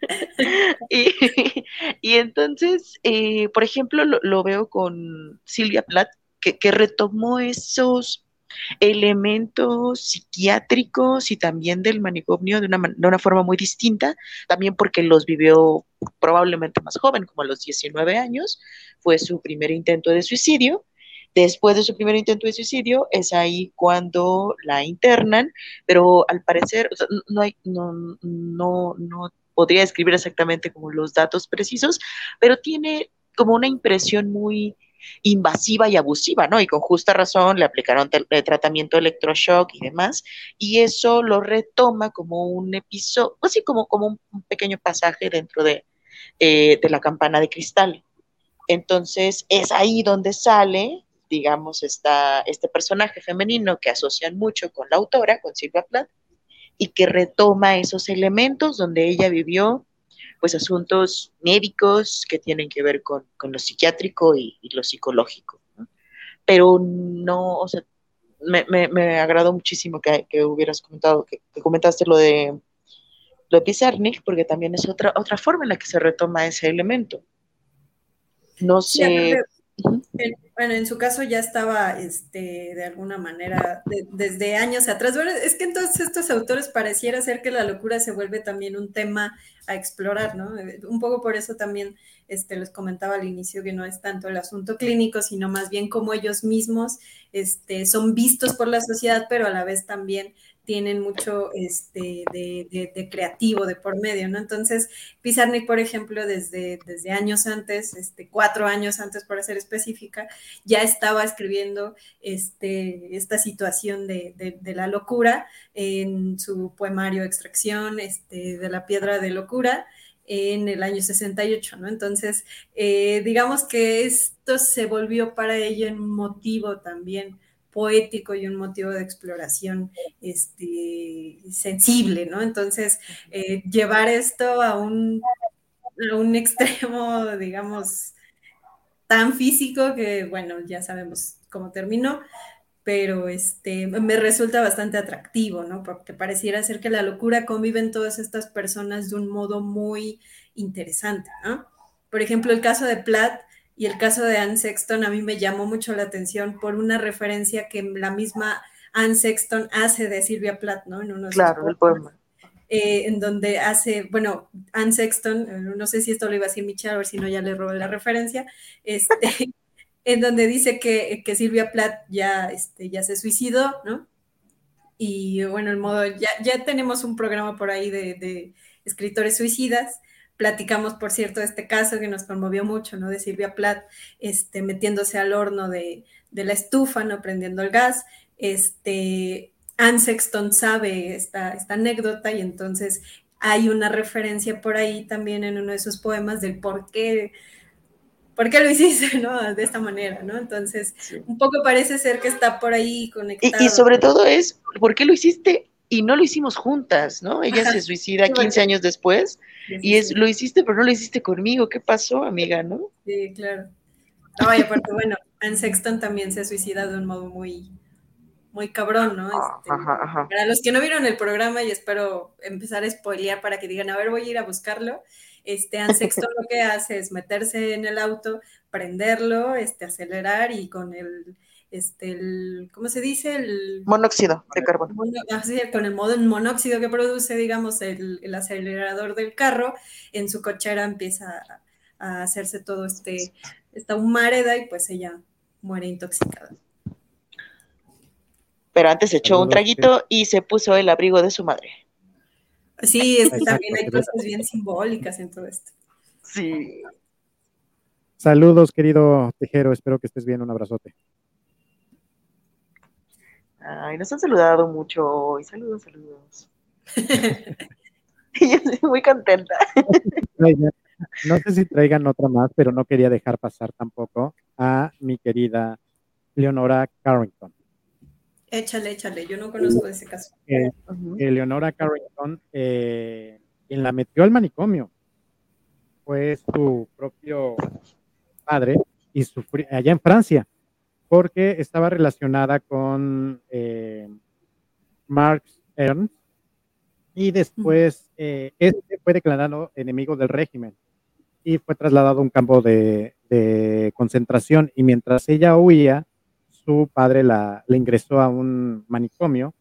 y, entonces, eh, por ejemplo, lo, veo con Silvia Plath, que, que retomó esos elementos psiquiátricos y también del manicomio de una, de una, forma muy distinta, también porque los vivió probablemente más joven, como a los 19 años, fue su primer intento de suicidio. Después de su primer intento de suicidio, es ahí cuando la internan, pero al parecer no, no, no, no podría describir exactamente como los datos precisos, pero tiene como una impresión muy invasiva y abusiva, ¿no? Y con justa razón le aplicaron el tratamiento electroshock y demás, y eso lo retoma como un episodio, así como, como un, pequeño pasaje dentro de, eh, de la campana de cristal. Entonces es ahí donde sale, digamos, esta, este personaje femenino que asocian mucho con la autora, con Silvia Plath, y que retoma esos elementos donde ella vivió pues asuntos médicos que tienen que ver con, lo psiquiátrico y, lo psicológico. Pero no, o sea, me, me, agradó muchísimo que, hubieras comentado, que, comentaste lo de lo de Pizarnik, porque también es otra, otra forma en la que se retoma ese elemento. No sé. Bueno, en su caso ya estaba este, de alguna manera desde años atrás. es que entonces estos autores pareciera ser que la locura se vuelve también un tema a explorar, ¿no? Eh, un poco por eso también este, les comentaba al inicio que no es tanto el asunto clínico, sino más bien cómo ellos mismos este, son vistos por la sociedad, pero a la vez también tienen mucho este, de, creativo de por medio, ¿no? Entonces, Pizarnik, por ejemplo, desde, desde años antes, este, cuatro años antes, para ser específica, ya estaba escribiendo este, esta situación de, la locura en su poemario Extracción este, de la Piedra de Locura en el año 68, ¿no? Entonces, eh, digamos que esto se volvió para ella un motivo también poético y un motivo de exploración este, sensible, ¿no? Entonces, eh, llevar esto a un, extremo, digamos, tan físico que, bueno, ya sabemos cómo terminó, pero este, me resulta bastante atractivo, ¿no? Porque pareciera ser que la locura convive en todas estas personas de un modo muy interesante, ¿no? Por ejemplo, el caso de Platt y el caso de Anne Sexton a mí me llamó mucho la atención por una referencia que la misma Anne Sexton hace de Silvia Plath, ¿no? En uno claro, el poema. Eh, en donde hace, bueno, Anne Sexton, eh, no sé si esto lo iba a decir Michelle, a ver si no ya le robé la referencia, este, en donde dice que, que Silvia Plath ya, este, ya se suicidó, ¿no? Y bueno, el modo, ya, ya tenemos un programa por ahí de, de escritores suicidas, Platicamos, por cierto, de este caso que nos conmovió mucho, ¿no? De Silvia Plath este, metiéndose al horno de, la estufa, ¿no? Prendiendo el gas. Este, Anne Sexton sabe esta, esta anécdota y entonces hay una referencia por ahí también en uno de sus poemas del por qué, por qué lo hiciste, ¿no? De esta manera, ¿no? Entonces, un poco parece ser que está por ahí conectado. Y, y sobre todo es, ¿por qué lo hiciste? Y no lo hicimos juntas, ¿no? Ella se suicida 15 años después y es, lo hiciste, pero no lo hiciste conmigo. ¿Qué pasó, amiga, no? Sí, claro. Y aparte, bueno, Anne Sexton también se suicida de un modo muy, muy cabrón, ¿no? Ah, este, ajá, Para los que no vieron el programa y espero empezar a spoilear para que digan, a ver, voy a ir a buscarlo. Este, Anne Sexton lo que hace es meterse en el auto, prenderlo, este, acelerar y con el este, el, ¿cómo se dice? El monóxido de carbono. Así, con el monóxido que produce, digamos, el, acelerador del carro, en su cochera empieza a, hacerse todo este, esta humareda y pues ella muere intoxicada. Pero antes echó un traguito y se puso el abrigo de su madre. Sí, es que también hay cosas bien simbólicas en todo esto. Sí. Saludos, querido Tejero. Espero que estés bien. Un abrazote. Ay, nos han saludado mucho hoy. Saludos, saludos. Yo estoy muy contenta. No sé si traigan otra más, pero no quería dejar pasar tampoco a mi querida Leonora Carrington. Échale, échale, yo no conozco ese caso. Eh, Leonora Carrington, eh, quien la metió al manicomio, fue su propio padre y sufrió allá en Francia, porque estaba relacionada con eh, Marx Ernst y después eh, este fue declarado enemigo del régimen y fue trasladado a un campo de, concentración y mientras ella huía, su padre la, ingresó a un manicomio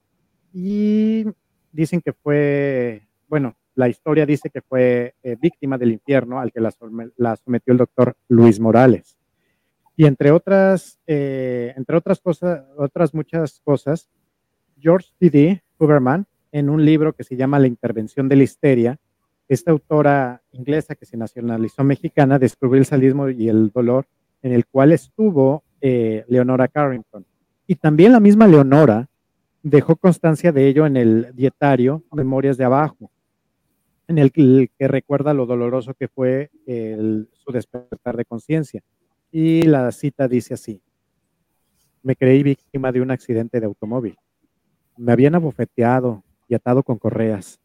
y dicen que fue, bueno, la historia dice que fue eh, víctima del infierno al que la, sometió el doctor Luis Morales. Y entre otras, eh, entre otras cosas, otras muchas cosas, George D.D. Huberman, en un libro que se llama La intervención de la histeria, esta autora inglesa que se nacionalizó mexicana descubrió el sadismo y el dolor en el cual estuvo eh, Leonora Carrington. Y también la misma Leonora dejó constancia de ello en el dietario Memorias de Abajo, en el que, recuerda lo doloroso que fue su despertar de conciencia. Y la cita dice así, me creí víctima de un accidente de automóvil. Me habían abofeteado y atado con correas.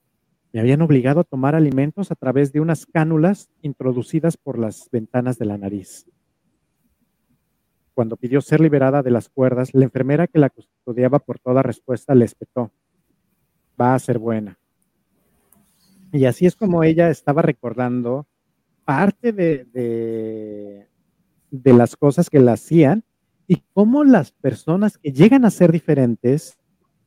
Me habían obligado a tomar alimentos a través de unas cánulas introducidas por las ventanas de la nariz. Cuando pidió ser liberada de las cuerdas, la enfermera que la custodiaba por toda respuesta le espetó. Va a ser buena. Y así es como ella estaba recordando parte de, de, las cosas que la hacían y cómo las personas que llegan a ser diferentes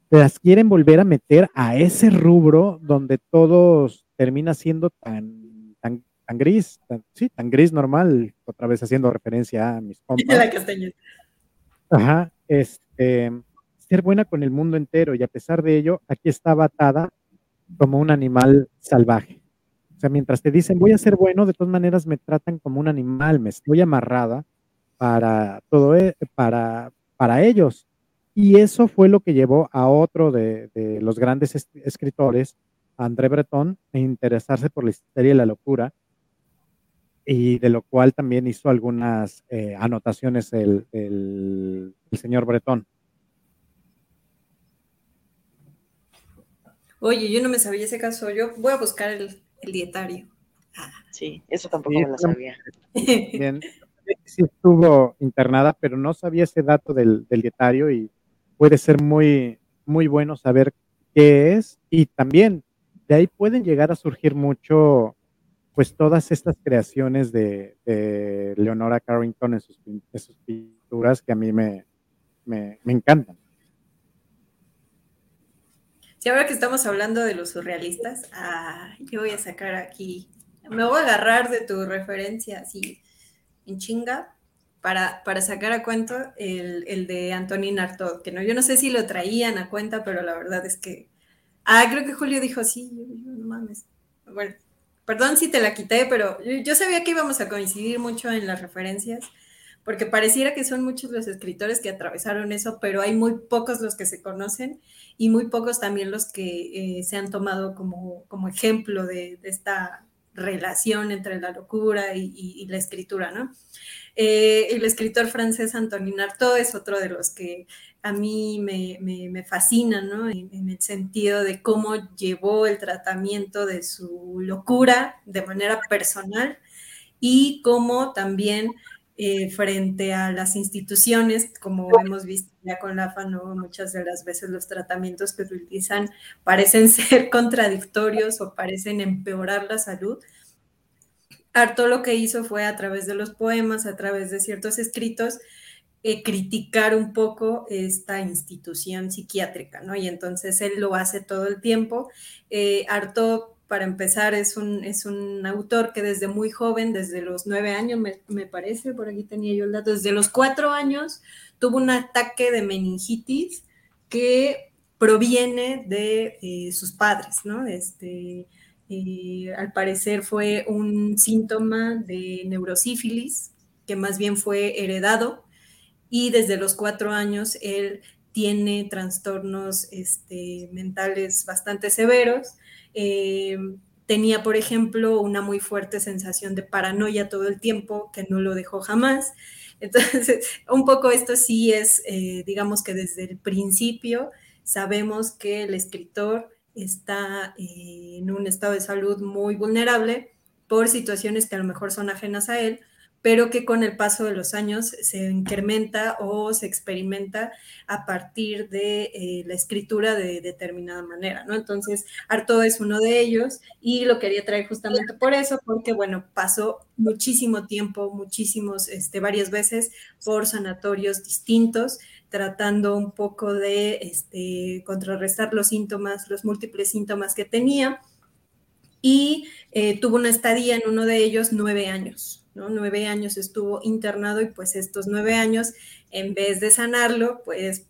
las quieren volver a meter a ese rubro donde todos termina siendo tan, tan, tan gris, sí, tan gris normal, otra vez haciendo referencia a mis compas. La castaña. Ajá, este, ser buena con el mundo entero y a pesar de ello, aquí estaba atada como un animal salvaje. O sea, mientras te dicen voy a ser bueno, de todas maneras me tratan como un animal, me estoy amarrada para todo, e, para, para ellos. Y eso fue lo que llevó a otro de, los grandes escritores, André Breton, a interesarse por la historia y la locura, y de lo cual también hizo algunas eh, anotaciones el, el señor Breton. Oye, yo no me sabía ese caso, yo voy a buscar el, dietario. Ah. Sí, eso tampoco me lo sabía. Bien, sí estuvo internada, pero no sabía ese dato del, dietario y puede ser muy, muy bueno saber qué es y también de ahí pueden llegar a surgir mucho, pues todas estas creaciones de, Leonora Carrington en sus, pinturas que a mí me, me encantan. Sí, ahora que estamos hablando de los surrealistas, ah, yo voy a sacar aquí, me voy a agarrar de tu referencia así en chinga para, para sacar a cuento el, de Antonin Artaud, que no, yo no sé si lo traían a cuenta, pero la verdad es que, ah, creo que Julio dijo, sí, no mames, bueno, perdón si te la quité, pero yo sabía que íbamos a coincidir mucho en las referencias porque pareciera que son muchos los escritores que atravesaron eso, pero hay muy pocos los que se conocen y muy pocos también los que eh, se han tomado como, como ejemplo de, esta relación entre la locura y, la escritura, ¿no? Eh, el escritor francés Antonin Artaud es otro de los que a mí me, me, fascina, ¿no? en, el sentido de cómo llevó el tratamiento de su locura de manera personal y cómo también eh, frente a las instituciones, como hemos visto ya con la FANO, muchas de las veces los tratamientos que utilizan parecen ser contradictorios o parecen empeorar la salud. Harto lo que hizo fue a través de los poemas, a través de ciertos escritos, eh, criticar un poco esta institución psiquiátrica, ¿no? Y entonces él lo hace todo el tiempo. Eh, Harto para empezar, es un, es un autor que desde muy joven, desde los nueve años, me, parece, por aquí tenía yo el dato, desde los cuatro años tuvo un ataque de meningitis que proviene de eh, sus padres, ¿no? Este, eh, al parecer fue un síntoma de neurosífilis que más bien fue heredado y desde los cuatro años él tiene trastornos este, mentales bastante severos. Eh, tenía, por ejemplo, una muy fuerte sensación de paranoia todo el tiempo, que no lo dejó jamás. Entonces, un poco esto sí es, eh, digamos que desde el principio sabemos que el escritor está eh, en un estado de salud muy vulnerable por situaciones que a lo mejor son ajenas a él, pero que con el paso de los años se incrementa o se experimenta a partir de eh, la escritura de determinada manera, ¿no? Entonces, Arto es uno de ellos y lo quería traer justamente por eso, porque, bueno, pasó muchísimo tiempo, muchísimos, este, varias veces por sanatorios distintos, tratando un poco de este, contrarrestar los síntomas, los múltiples síntomas que tenía, y eh, tuvo una estadía en uno de ellos nueve años Nueve años estuvo internado y pues estos nueve años, en vez de sanarlo, pues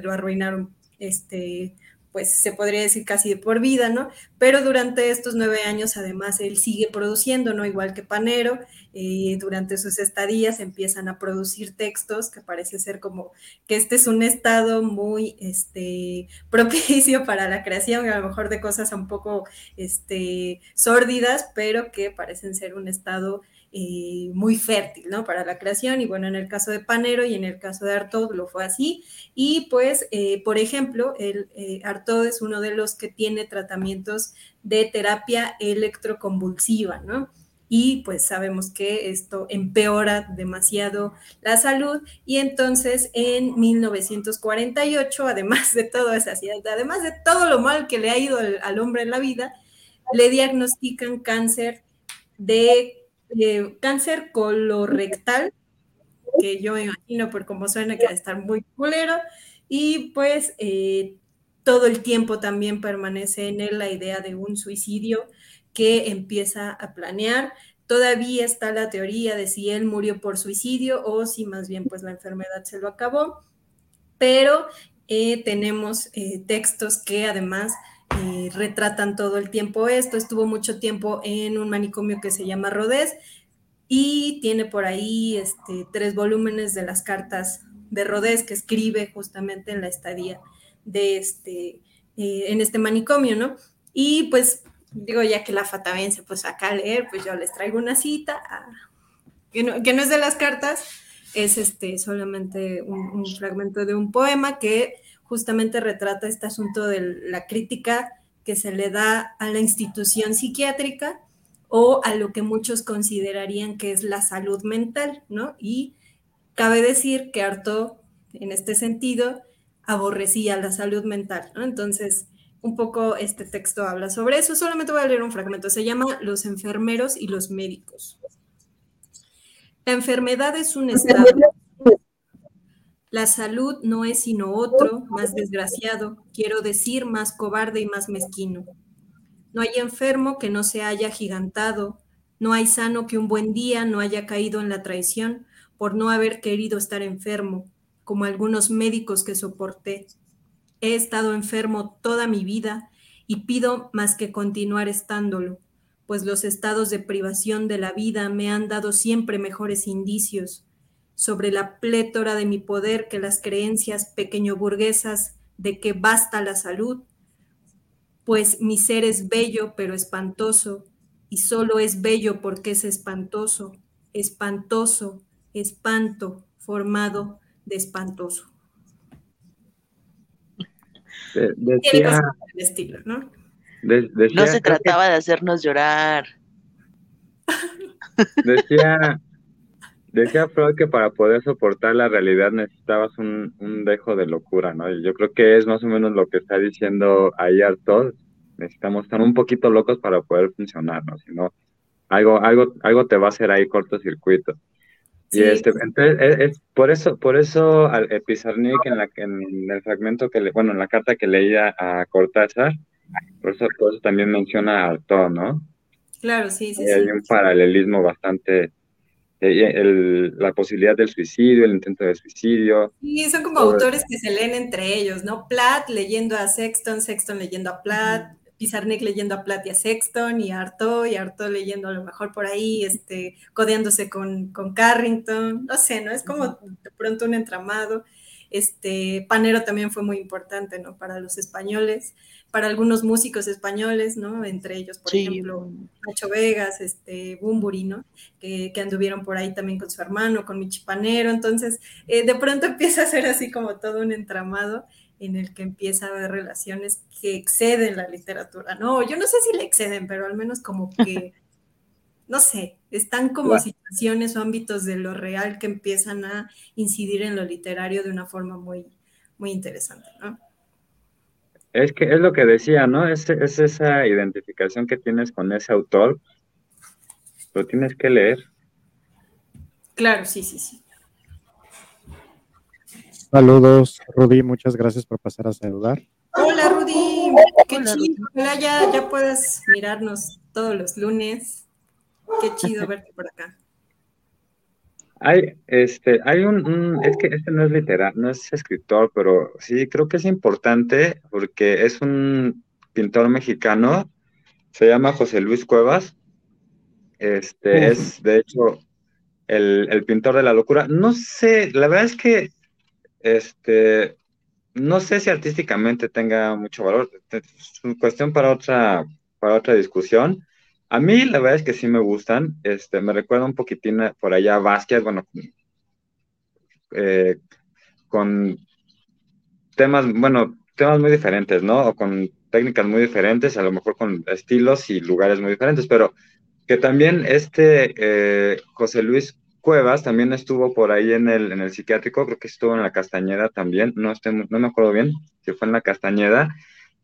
lo arruinaron, este, pues se podría decir casi de por vida, ¿no? Pero durante estos nueve años, además, él sigue produciendo, ¿no? Igual que Panero, eh, durante sus estadías empiezan a producir textos que parece ser como que este es un estado muy, este, propicio para la creación, a lo mejor de cosas un poco, este, sórdidas, pero que parecen ser un estado eh, muy fértil, ¿no? Para la creación. Y bueno, en el caso de Panero y en el caso de Artaud lo fue así. Y pues, eh, por ejemplo, el eh, Artaud es uno de los que tiene tratamientos de terapia electroconvulsiva, ¿no? y pues sabemos que esto empeora demasiado la salud y entonces en 1948, además de todo esa además de todo lo mal que le ha ido al, al hombre en la vida, le diagnostican cáncer de eh, cáncer colorectal, que yo imagino por cómo suena que va a estar muy culero, y pues eh, todo el tiempo también permanece en él la idea de un suicidio que empieza a planear. Todavía está la teoría de si él murió por suicidio o si más bien pues la enfermedad se lo acabó, pero eh, tenemos textos que además retratan todo el tiempo esto. Estuvo mucho tiempo en un manicomio que se llama Rodés y tiene por ahí este, tres volúmenes de las cartas de Rodés que escribe justamente en la estadía de este, eh, en este manicomio, ¿no? Y pues digo, ya que la fata vence, pues acá a leer, pues yo les traigo una cita, que, no, es de las cartas, es este, solamente un fragmento de un poema que justamente retrata este asunto de la crítica que se le da a la institución psiquiátrica o a lo que muchos considerarían que es la salud mental, ¿no? Y cabe decir que Artaud, en este sentido, aborrecía la salud mental, ¿no? Entonces, un poco este texto habla sobre eso. Solamente voy a leer un fragmento. Se llama Los enfermeros y los médicos. La enfermedad es un estado la salud no es sino otro, más desgraciado, quiero decir, más cobarde y más mezquino. No hay enfermo que no se haya gigantado, no hay sano que un buen día no haya caído en la traición por no haber querido estar enfermo, como algunos médicos que soporté. He estado enfermo toda mi vida y pido más que continuar estándolo, pues los estados de privación de la vida me han dado siempre mejores indicios sobre la plétora de mi poder que las creencias pequeño burguesas de que basta la salud, pues mi ser es bello pero espantoso, y solo es bello porque es espantoso, espantoso, espanto, formado de espantoso. decía, estilo, ¿no? no se trataba de hacernos llorar. Decía, Decía Freud que para poder soportar la realidad necesitabas un, dejo de locura, ¿no? Y yo creo que es más o menos lo que está diciendo ahí Artaud. Necesitamos estar un poquito locos para poder funcionar, ¿no? Si no, algo, algo, algo te va a hacer ahí cortocircuito. Y este, entonces, es, por eso, por eso Pizarnik en, la, en el fragmento que le, bueno, en la carta que leía a Cortázar, por eso, por eso también menciona a Artaud, ¿no? Claro, sí, sí. Y hay un paralelismo bastante, el, la posibilidad del suicidio, el intento de suicidio. Sí, son como autores que se leen entre ellos, ¿no? Platt leyendo a Sexton, Sexton leyendo a Platt, Pizarnik leyendo a Platia Sexton y Arto, y Arto leyendo a lo mejor por ahí, este, codeándose con, con Carrington, no sé, ¿no? Es como de pronto un entramado. Este, Panero también fue muy importante, ¿no? Para los españoles, para algunos músicos españoles, ¿no? Entre ellos, por ejemplo, Nacho Vegas, este, Bumburi, ¿no? Que, anduvieron por ahí también con su hermano, con Michi Panero. Entonces, eh, de pronto empieza a ser así como todo un entramado en el que empieza a haber relaciones que exceden la literatura, ¿no? Yo no sé si le exceden, pero al menos como que no sé, están como situaciones o ámbitos de lo real que empiezan a incidir en lo literario de una forma muy, muy interesante, ¿no? Es que es lo que decía, ¿no? Es, es esa identificación que tienes con ese autor, lo tienes que leer. Claro, sí, sí, sí. Saludos, Rudy, muchas gracias por pasar a saludar. Hola, Rudy, qué chido. ya, ya puedes mirarnos todos los lunes. Qué chido verte por acá. Hay, este, hay un, es que este no es literal, no es escritor, pero sí creo que es importante porque es un pintor mexicano, se llama José Luis Cuevas, este, es de hecho el, el, pintor de la locura. No sé, la verdad es que, este, no sé si artísticamente tenga mucho valor, es una cuestión para otra, para otra discusión, a mí la verdad es que sí me gustan. Este, me recuerda un poquitín por allá a Vázquez, bueno, eh, con temas, bueno, temas muy diferentes, ¿no? O con técnicas muy diferentes, a lo mejor con estilos y lugares muy diferentes, pero que también este eh, José Luis Cuevas también estuvo por ahí en el, en el psiquiátrico, creo que estuvo en la Castañeda también, no, estoy, no me acuerdo bien si fue en la Castañeda,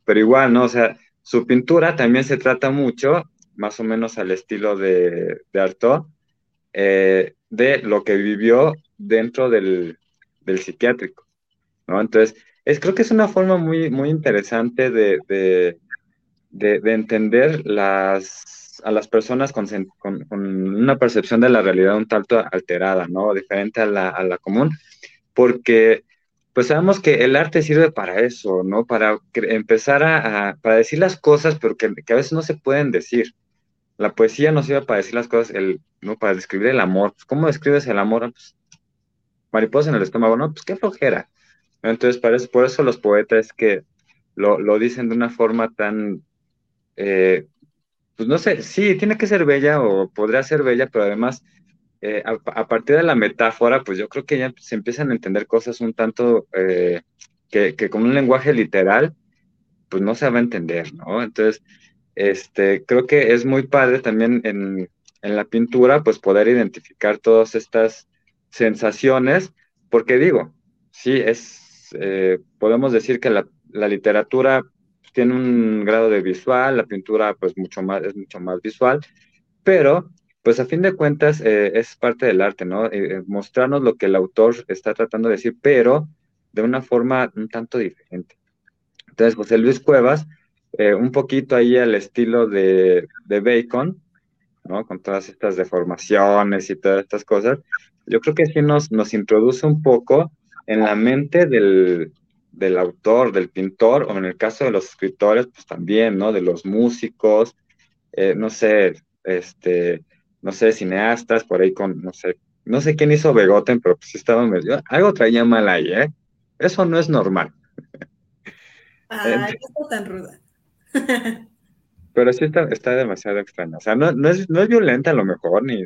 pero igual, ¿no? O sea, su pintura también se trata mucho más o menos al estilo de, de Artaud, eh, de lo que vivió dentro del, del, psiquiátrico, ¿no? Entonces, es, creo que es una forma muy, muy interesante de, de, de entender las, a las personas con, con, con, una percepción de la realidad un tanto alterada, ¿no? Diferente a la, a la común, porque pues sabemos que el arte sirve para eso, ¿no? Para empezar a, a para decir las cosas, pero que, que, a veces no se pueden decir, la poesía no sirve para decir las cosas, el, ¿no? Para describir el amor. Pues, ¿Cómo describes el amor? Pues, mariposa en el estómago, ¿no? Pues qué flojera. Entonces, por eso los poetas que lo, lo dicen de una forma tan, eh, pues no sé, sí, tiene que ser bella o podría ser bella, pero además, eh, a, partir de la metáfora, pues yo creo que ya se empiezan a entender cosas un tanto eh, que, que con un lenguaje literal, pues no se va a entender, ¿no? Entonces, este, creo que es muy padre también en, la pintura, pues poder identificar todas estas sensaciones, porque digo, sí, es, eh, podemos decir que la, literatura tiene un grado de visual, la pintura pues mucho más, es mucho más visual, pero pues a fin de cuentas eh, es parte del arte, ¿no? Eh, mostrarnos lo que el autor está tratando de decir, pero de una forma un tanto diferente. Entonces, José Luis Cuevas, eh, un poquito ahí al estilo de, Bacon, ¿no? Con todas estas deformaciones y todas estas cosas. Yo creo que sí nos, nos introduce un poco en la mente del, autor, del pintor, o en el caso de los escritores, pues también, ¿no? De los músicos, eh, no sé, este, no sé, cineastas, por ahí con, no sé, no sé quién hizo Begoten, pero pues estaba medio, algo traía mal ahí, ¿eh? Eso no es normal. Ay, no tan ruda. Pero sí está, está demasiado extraña. O sea, no, no, es, no es violenta a lo mejor, ni,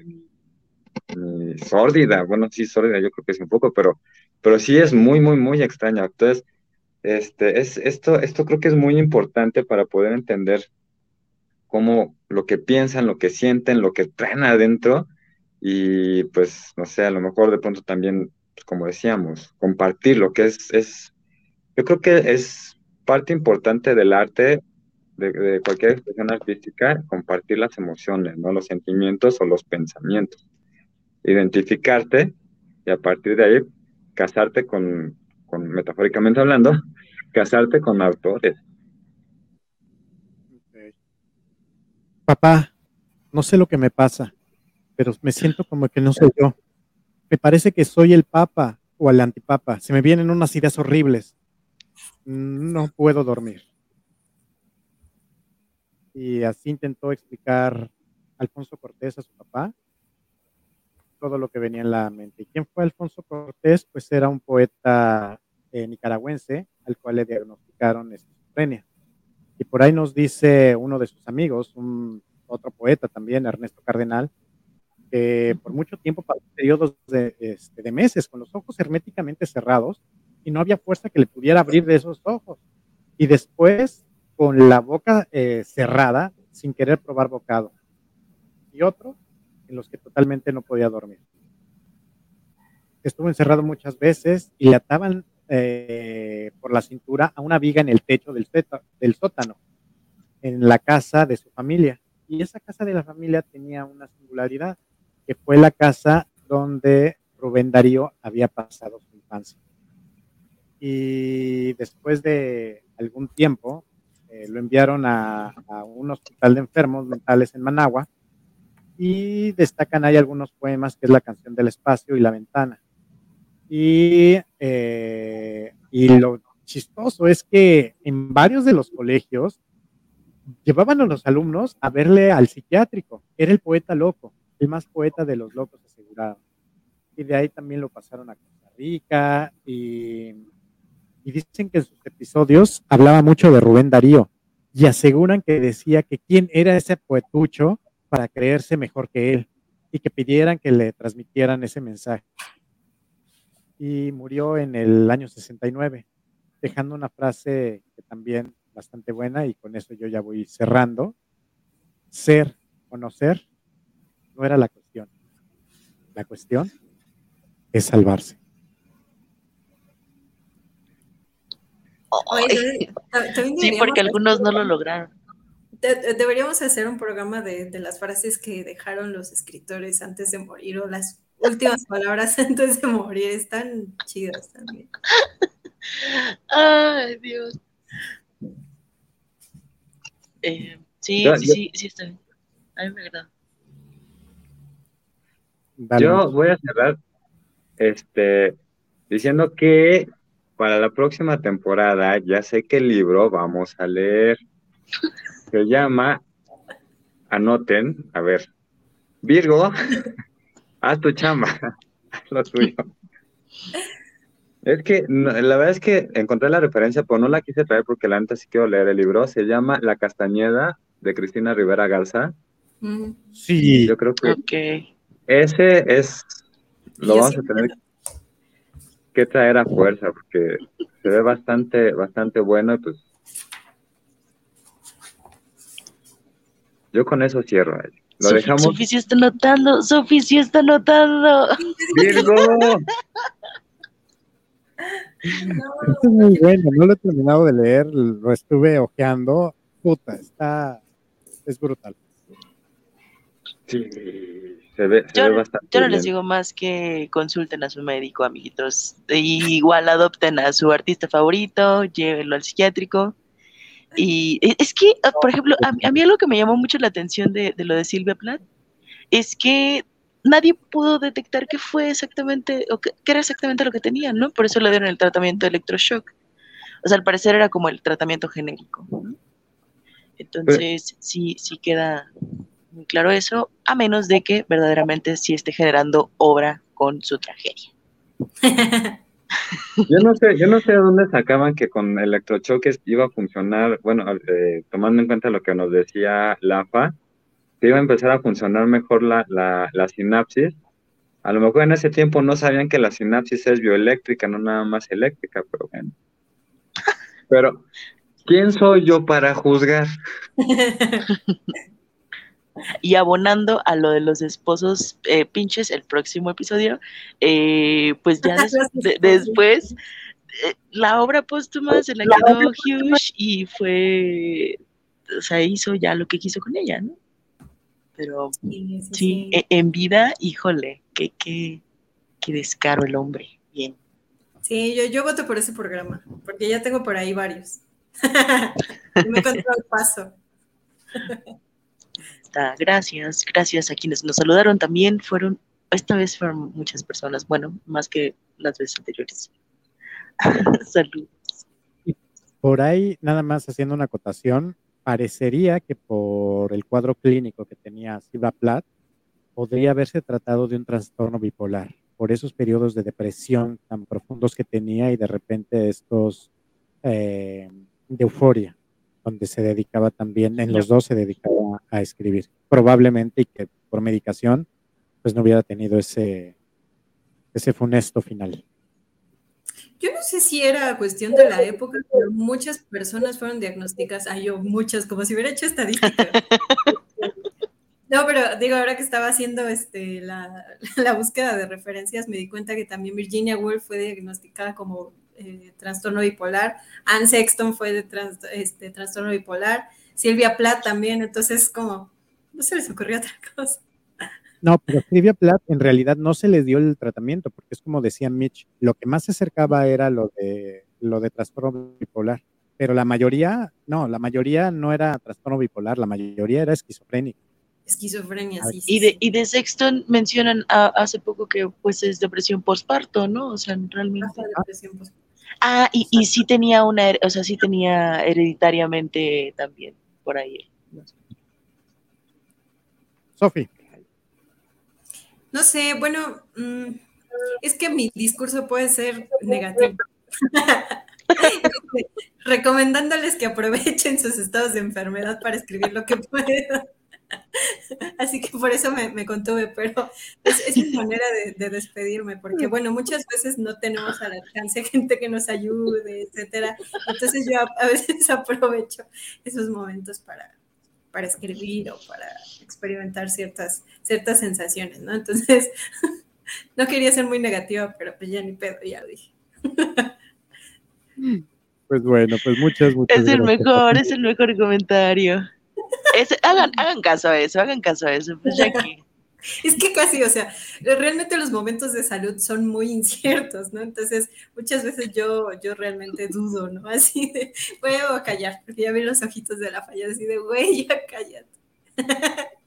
ni sórdida. Bueno, sí, sórdida yo creo que es un poco, pero, pero sí es muy, muy, muy extraña. Entonces, este, es, esto, esto creo que es muy importante para poder entender cómo lo que piensan, lo que sienten, lo que traen adentro y pues, no sé, a lo mejor de pronto también, pues, como decíamos, compartir lo que es, es, yo creo que es parte importante del arte de, cualquier expresión artística, compartir las emociones, ¿no? Los sentimientos o los pensamientos. Identificarte y a partir de ahí casarte con, con metafóricamente hablando, casarte con autores. Papá, no sé lo que me pasa, pero me siento como que no soy yo. Me parece que soy el papa o el antipapa. Se me vienen unas ideas horribles. No puedo dormir. Y así intentó explicar Alfonso Cortés a su papá todo lo que venía en la mente. ¿Y quién fue Alfonso Cortés? Pues era un poeta eh, nicaragüense al cual le diagnosticaron esquizofrenia. Y por ahí nos dice uno de sus amigos, un, otro poeta también, Ernesto Cardenal, que por mucho tiempo pasó periodos de, este, de meses con los ojos herméticamente cerrados y no había fuerza que le pudiera abrir de esos ojos. Y después con la boca eh, cerrada sin querer probar bocado. Y otro en los que totalmente no podía dormir. Estuvo encerrado muchas veces y le ataban eh, por la cintura a una viga en el techo del, del sótano, en la casa de su familia. Y esa casa de la familia tenía una singularidad, que fue la casa donde Rubén Darío había pasado su infancia. Y después de algún tiempo, eh, lo enviaron a, un hospital de enfermos mentales en Managua y destacan ahí algunos poemas, que es la canción del espacio y la ventana. Y, eh, y lo chistoso es que en varios de los colegios llevaban a los alumnos a verle al psiquiátrico. Era el poeta loco, el más poeta de los locos asegurado. Y de ahí también lo pasaron a Costa Rica y, y dicen que en sus episodios hablaba mucho de Rubén Darío y aseguran que decía que quién era ese poetucho para creerse mejor que él y que pidieran que le transmitieran ese mensaje. Y murió en el año 69, dejando una frase que también bastante buena y con eso yo ya voy cerrando. Ser o no ser no era la cuestión. La cuestión es salvarse. Sí, porque algunos no lo lograron deberíamos hacer un programa de, las frases que dejaron los escritores antes de morir o las últimas palabras antes de morir. Están chidas también. Ay, Dios. Eh, sí, sí, sí, sí, está bien. A mí me agrada. Yo voy a cerrar este, diciendo que para la próxima temporada ya sé qué libro vamos a leer se llama, anoten, a ver, Virgo, haz tu chamba, haz lo tuyo. Es que la verdad es que encontré la referencia, pero no la quise traer porque la antes sí quiero leer el libro. Se llama La Castañeda de Cristina Rivera Garza. Mm. Sí. Yo creo que ese es, lo vamos a tener que traer a fuerza porque se ve bastante, bastante bueno y pues Yo con eso cierro. Lo dejamos. Sofi sí está notando, Sofi sí está notando. Virgo. Esto es muy bueno, no lo he terminado de leer, lo estuve ojeando. Puta, está. Es brutal. Sí, se ve, se yo, ve bastante. Yo no les digo más que consulten a su médico, amiguitos. igual adopten a su artista favorito, llévenlo al psiquiátrico y e, es que, ah, por ejemplo, a, mí algo que me llamó mucho la atención de, lo de Silvia Plath es que nadie pudo detectar qué fue exactamente, o qué, era exactamente lo que tenía, ¿no? Por eso le dieron el tratamiento de electroshock. O sea, al parecer era como el tratamiento genérico. Entonces, sí, sí queda muy claro eso, a menos de que verdaderamente sí esté generando obra con su tragedia. Yo no sé, yo no sé de dónde sacaban que con electrochoques iba a funcionar, bueno, eh, tomando en cuenta lo que nos decía LAFA, que iba a empezar a funcionar mejor la, la, la, sinapsis. A lo mejor en ese tiempo no sabían que la sinapsis es bioeléctrica, no nada más eléctrica, pero bueno. Pero, ¿quién soy yo para juzgar? Y abonando a lo de los esposos eh, pinches, el próximo episodio, eh, pues ya después, eh, la obra póstuma se la quedó Hughes y fue, o sea, hizo ya lo que quiso con ella, ¿no? Pero sí, e, en vida, híjole, qué, qué, qué descaro el hombre. Bien. Sí, yo, yo voto por ese programa, porque ya tengo por ahí varios. me encontré el paso. Gracias, gracias a quienes nos saludaron también. Fueron, esta vez fueron muchas personas, bueno, más que las veces anteriores. Saludos. Por ahí, nada más haciendo una acotación, parecería que por el cuadro clínico que tenía Silva Plath, podría haberse tratado de un trastorno bipolar, por esos periodos de depresión tan profundos que tenía y de repente estos eh, de euforia, donde se dedicaba también, en los dos se dedicaba a escribir. Probablemente y que por medicación, pues no hubiera tenido ese, ese funesto final. Yo no sé si era cuestión de la época, pero muchas personas fueron diagnosticadas, ay, yo muchas, como si hubiera hecho estadística. No, pero digo, ahora que estaba haciendo este, la, búsqueda de referencias, me di cuenta que también Virginia Woolf fue diagnosticada como eh, trastorno bipolar, Anne Sexton fue de este, trastorno bipolar, Silvia Plath también, entonces como, no se les ocurrió otra cosa. No, pero Silvia Plath en realidad no se le dio el tratamiento, porque es como decía Mitch, lo que más se acercaba era lo de, lo de trastorno bipolar, pero la mayoría, no, la mayoría no era trastorno bipolar, la mayoría era esquizofrénica esquizofrenia, sí, y, de, y de Sexton mencionan hace poco que pues es depresión postparto, ¿no? O sea, realmente. Ah, y, y sí tenía una, o sea, sí tenía hereditariamente también por ahí. Sofi. No sé, bueno, mm, es que mi discurso puede ser negativo. Recomendándoles que aprovechen sus estados de enfermedad para escribir lo que puedan. Así que por eso me, contuve, pero es, una manera de, despedirme, porque bueno, muchas veces no tenemos al alcance gente que nos ayude, etcétera. Entonces yo a, veces aprovecho esos momentos para, para escribir o para experimentar ciertas, ciertas sensaciones, ¿no? Entonces, no quería ser muy negativa, pero pues ya ni pedo, ya lo dije. Pues bueno, pues muchas, muchas Es el mejor, es el mejor comentario hagan, hagan caso a eso, hagan caso a eso, pues ya que... Es que casi, o sea, realmente los momentos de salud son muy inciertos, ¿no? Entonces, muchas veces yo, yo realmente dudo, ¿no? Así de, voy a callar, porque ya vi los ojitos de la falla, así de, güey, ya cállate.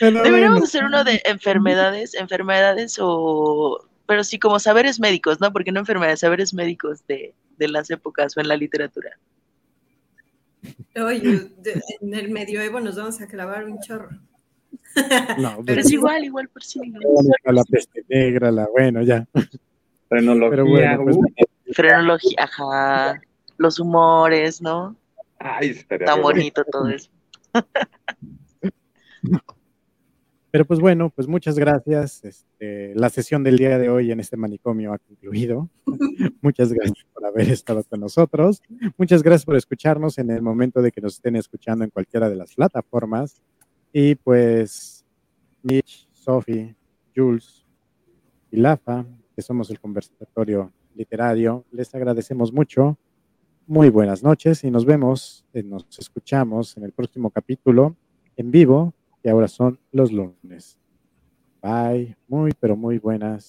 Deberíamos hacer uno de enfermedades, enfermedades o, pero sí como saberes médicos, ¿no? Porque no enfermedades, saberes médicos de, de las épocas o en la literatura. Oye, en el medioevo nos vamos a clavar un chorro. No, pero es igual, igual por sí. La peste negra, la bueno, ya. Frenología. Pues, uh. frenología, ajá. Los humores, ¿no? Ay, Tan bonito todo eso. Pero pues bueno, pues muchas gracias. Este, la sesión del día de hoy en este manicomio ha concluido. muchas gracias por haber estado con nosotros. Muchas gracias por escucharnos en el momento de que nos estén escuchando en cualquiera de las plataformas. Y pues Mitch, Sophie, Jules y Lafa, que somos el conversatorio literario, les agradecemos mucho. Muy buenas noches y nos vemos, eh, nos escuchamos en el próximo capítulo en vivo que ahora son los lunes. Bye, muy, pero muy buenas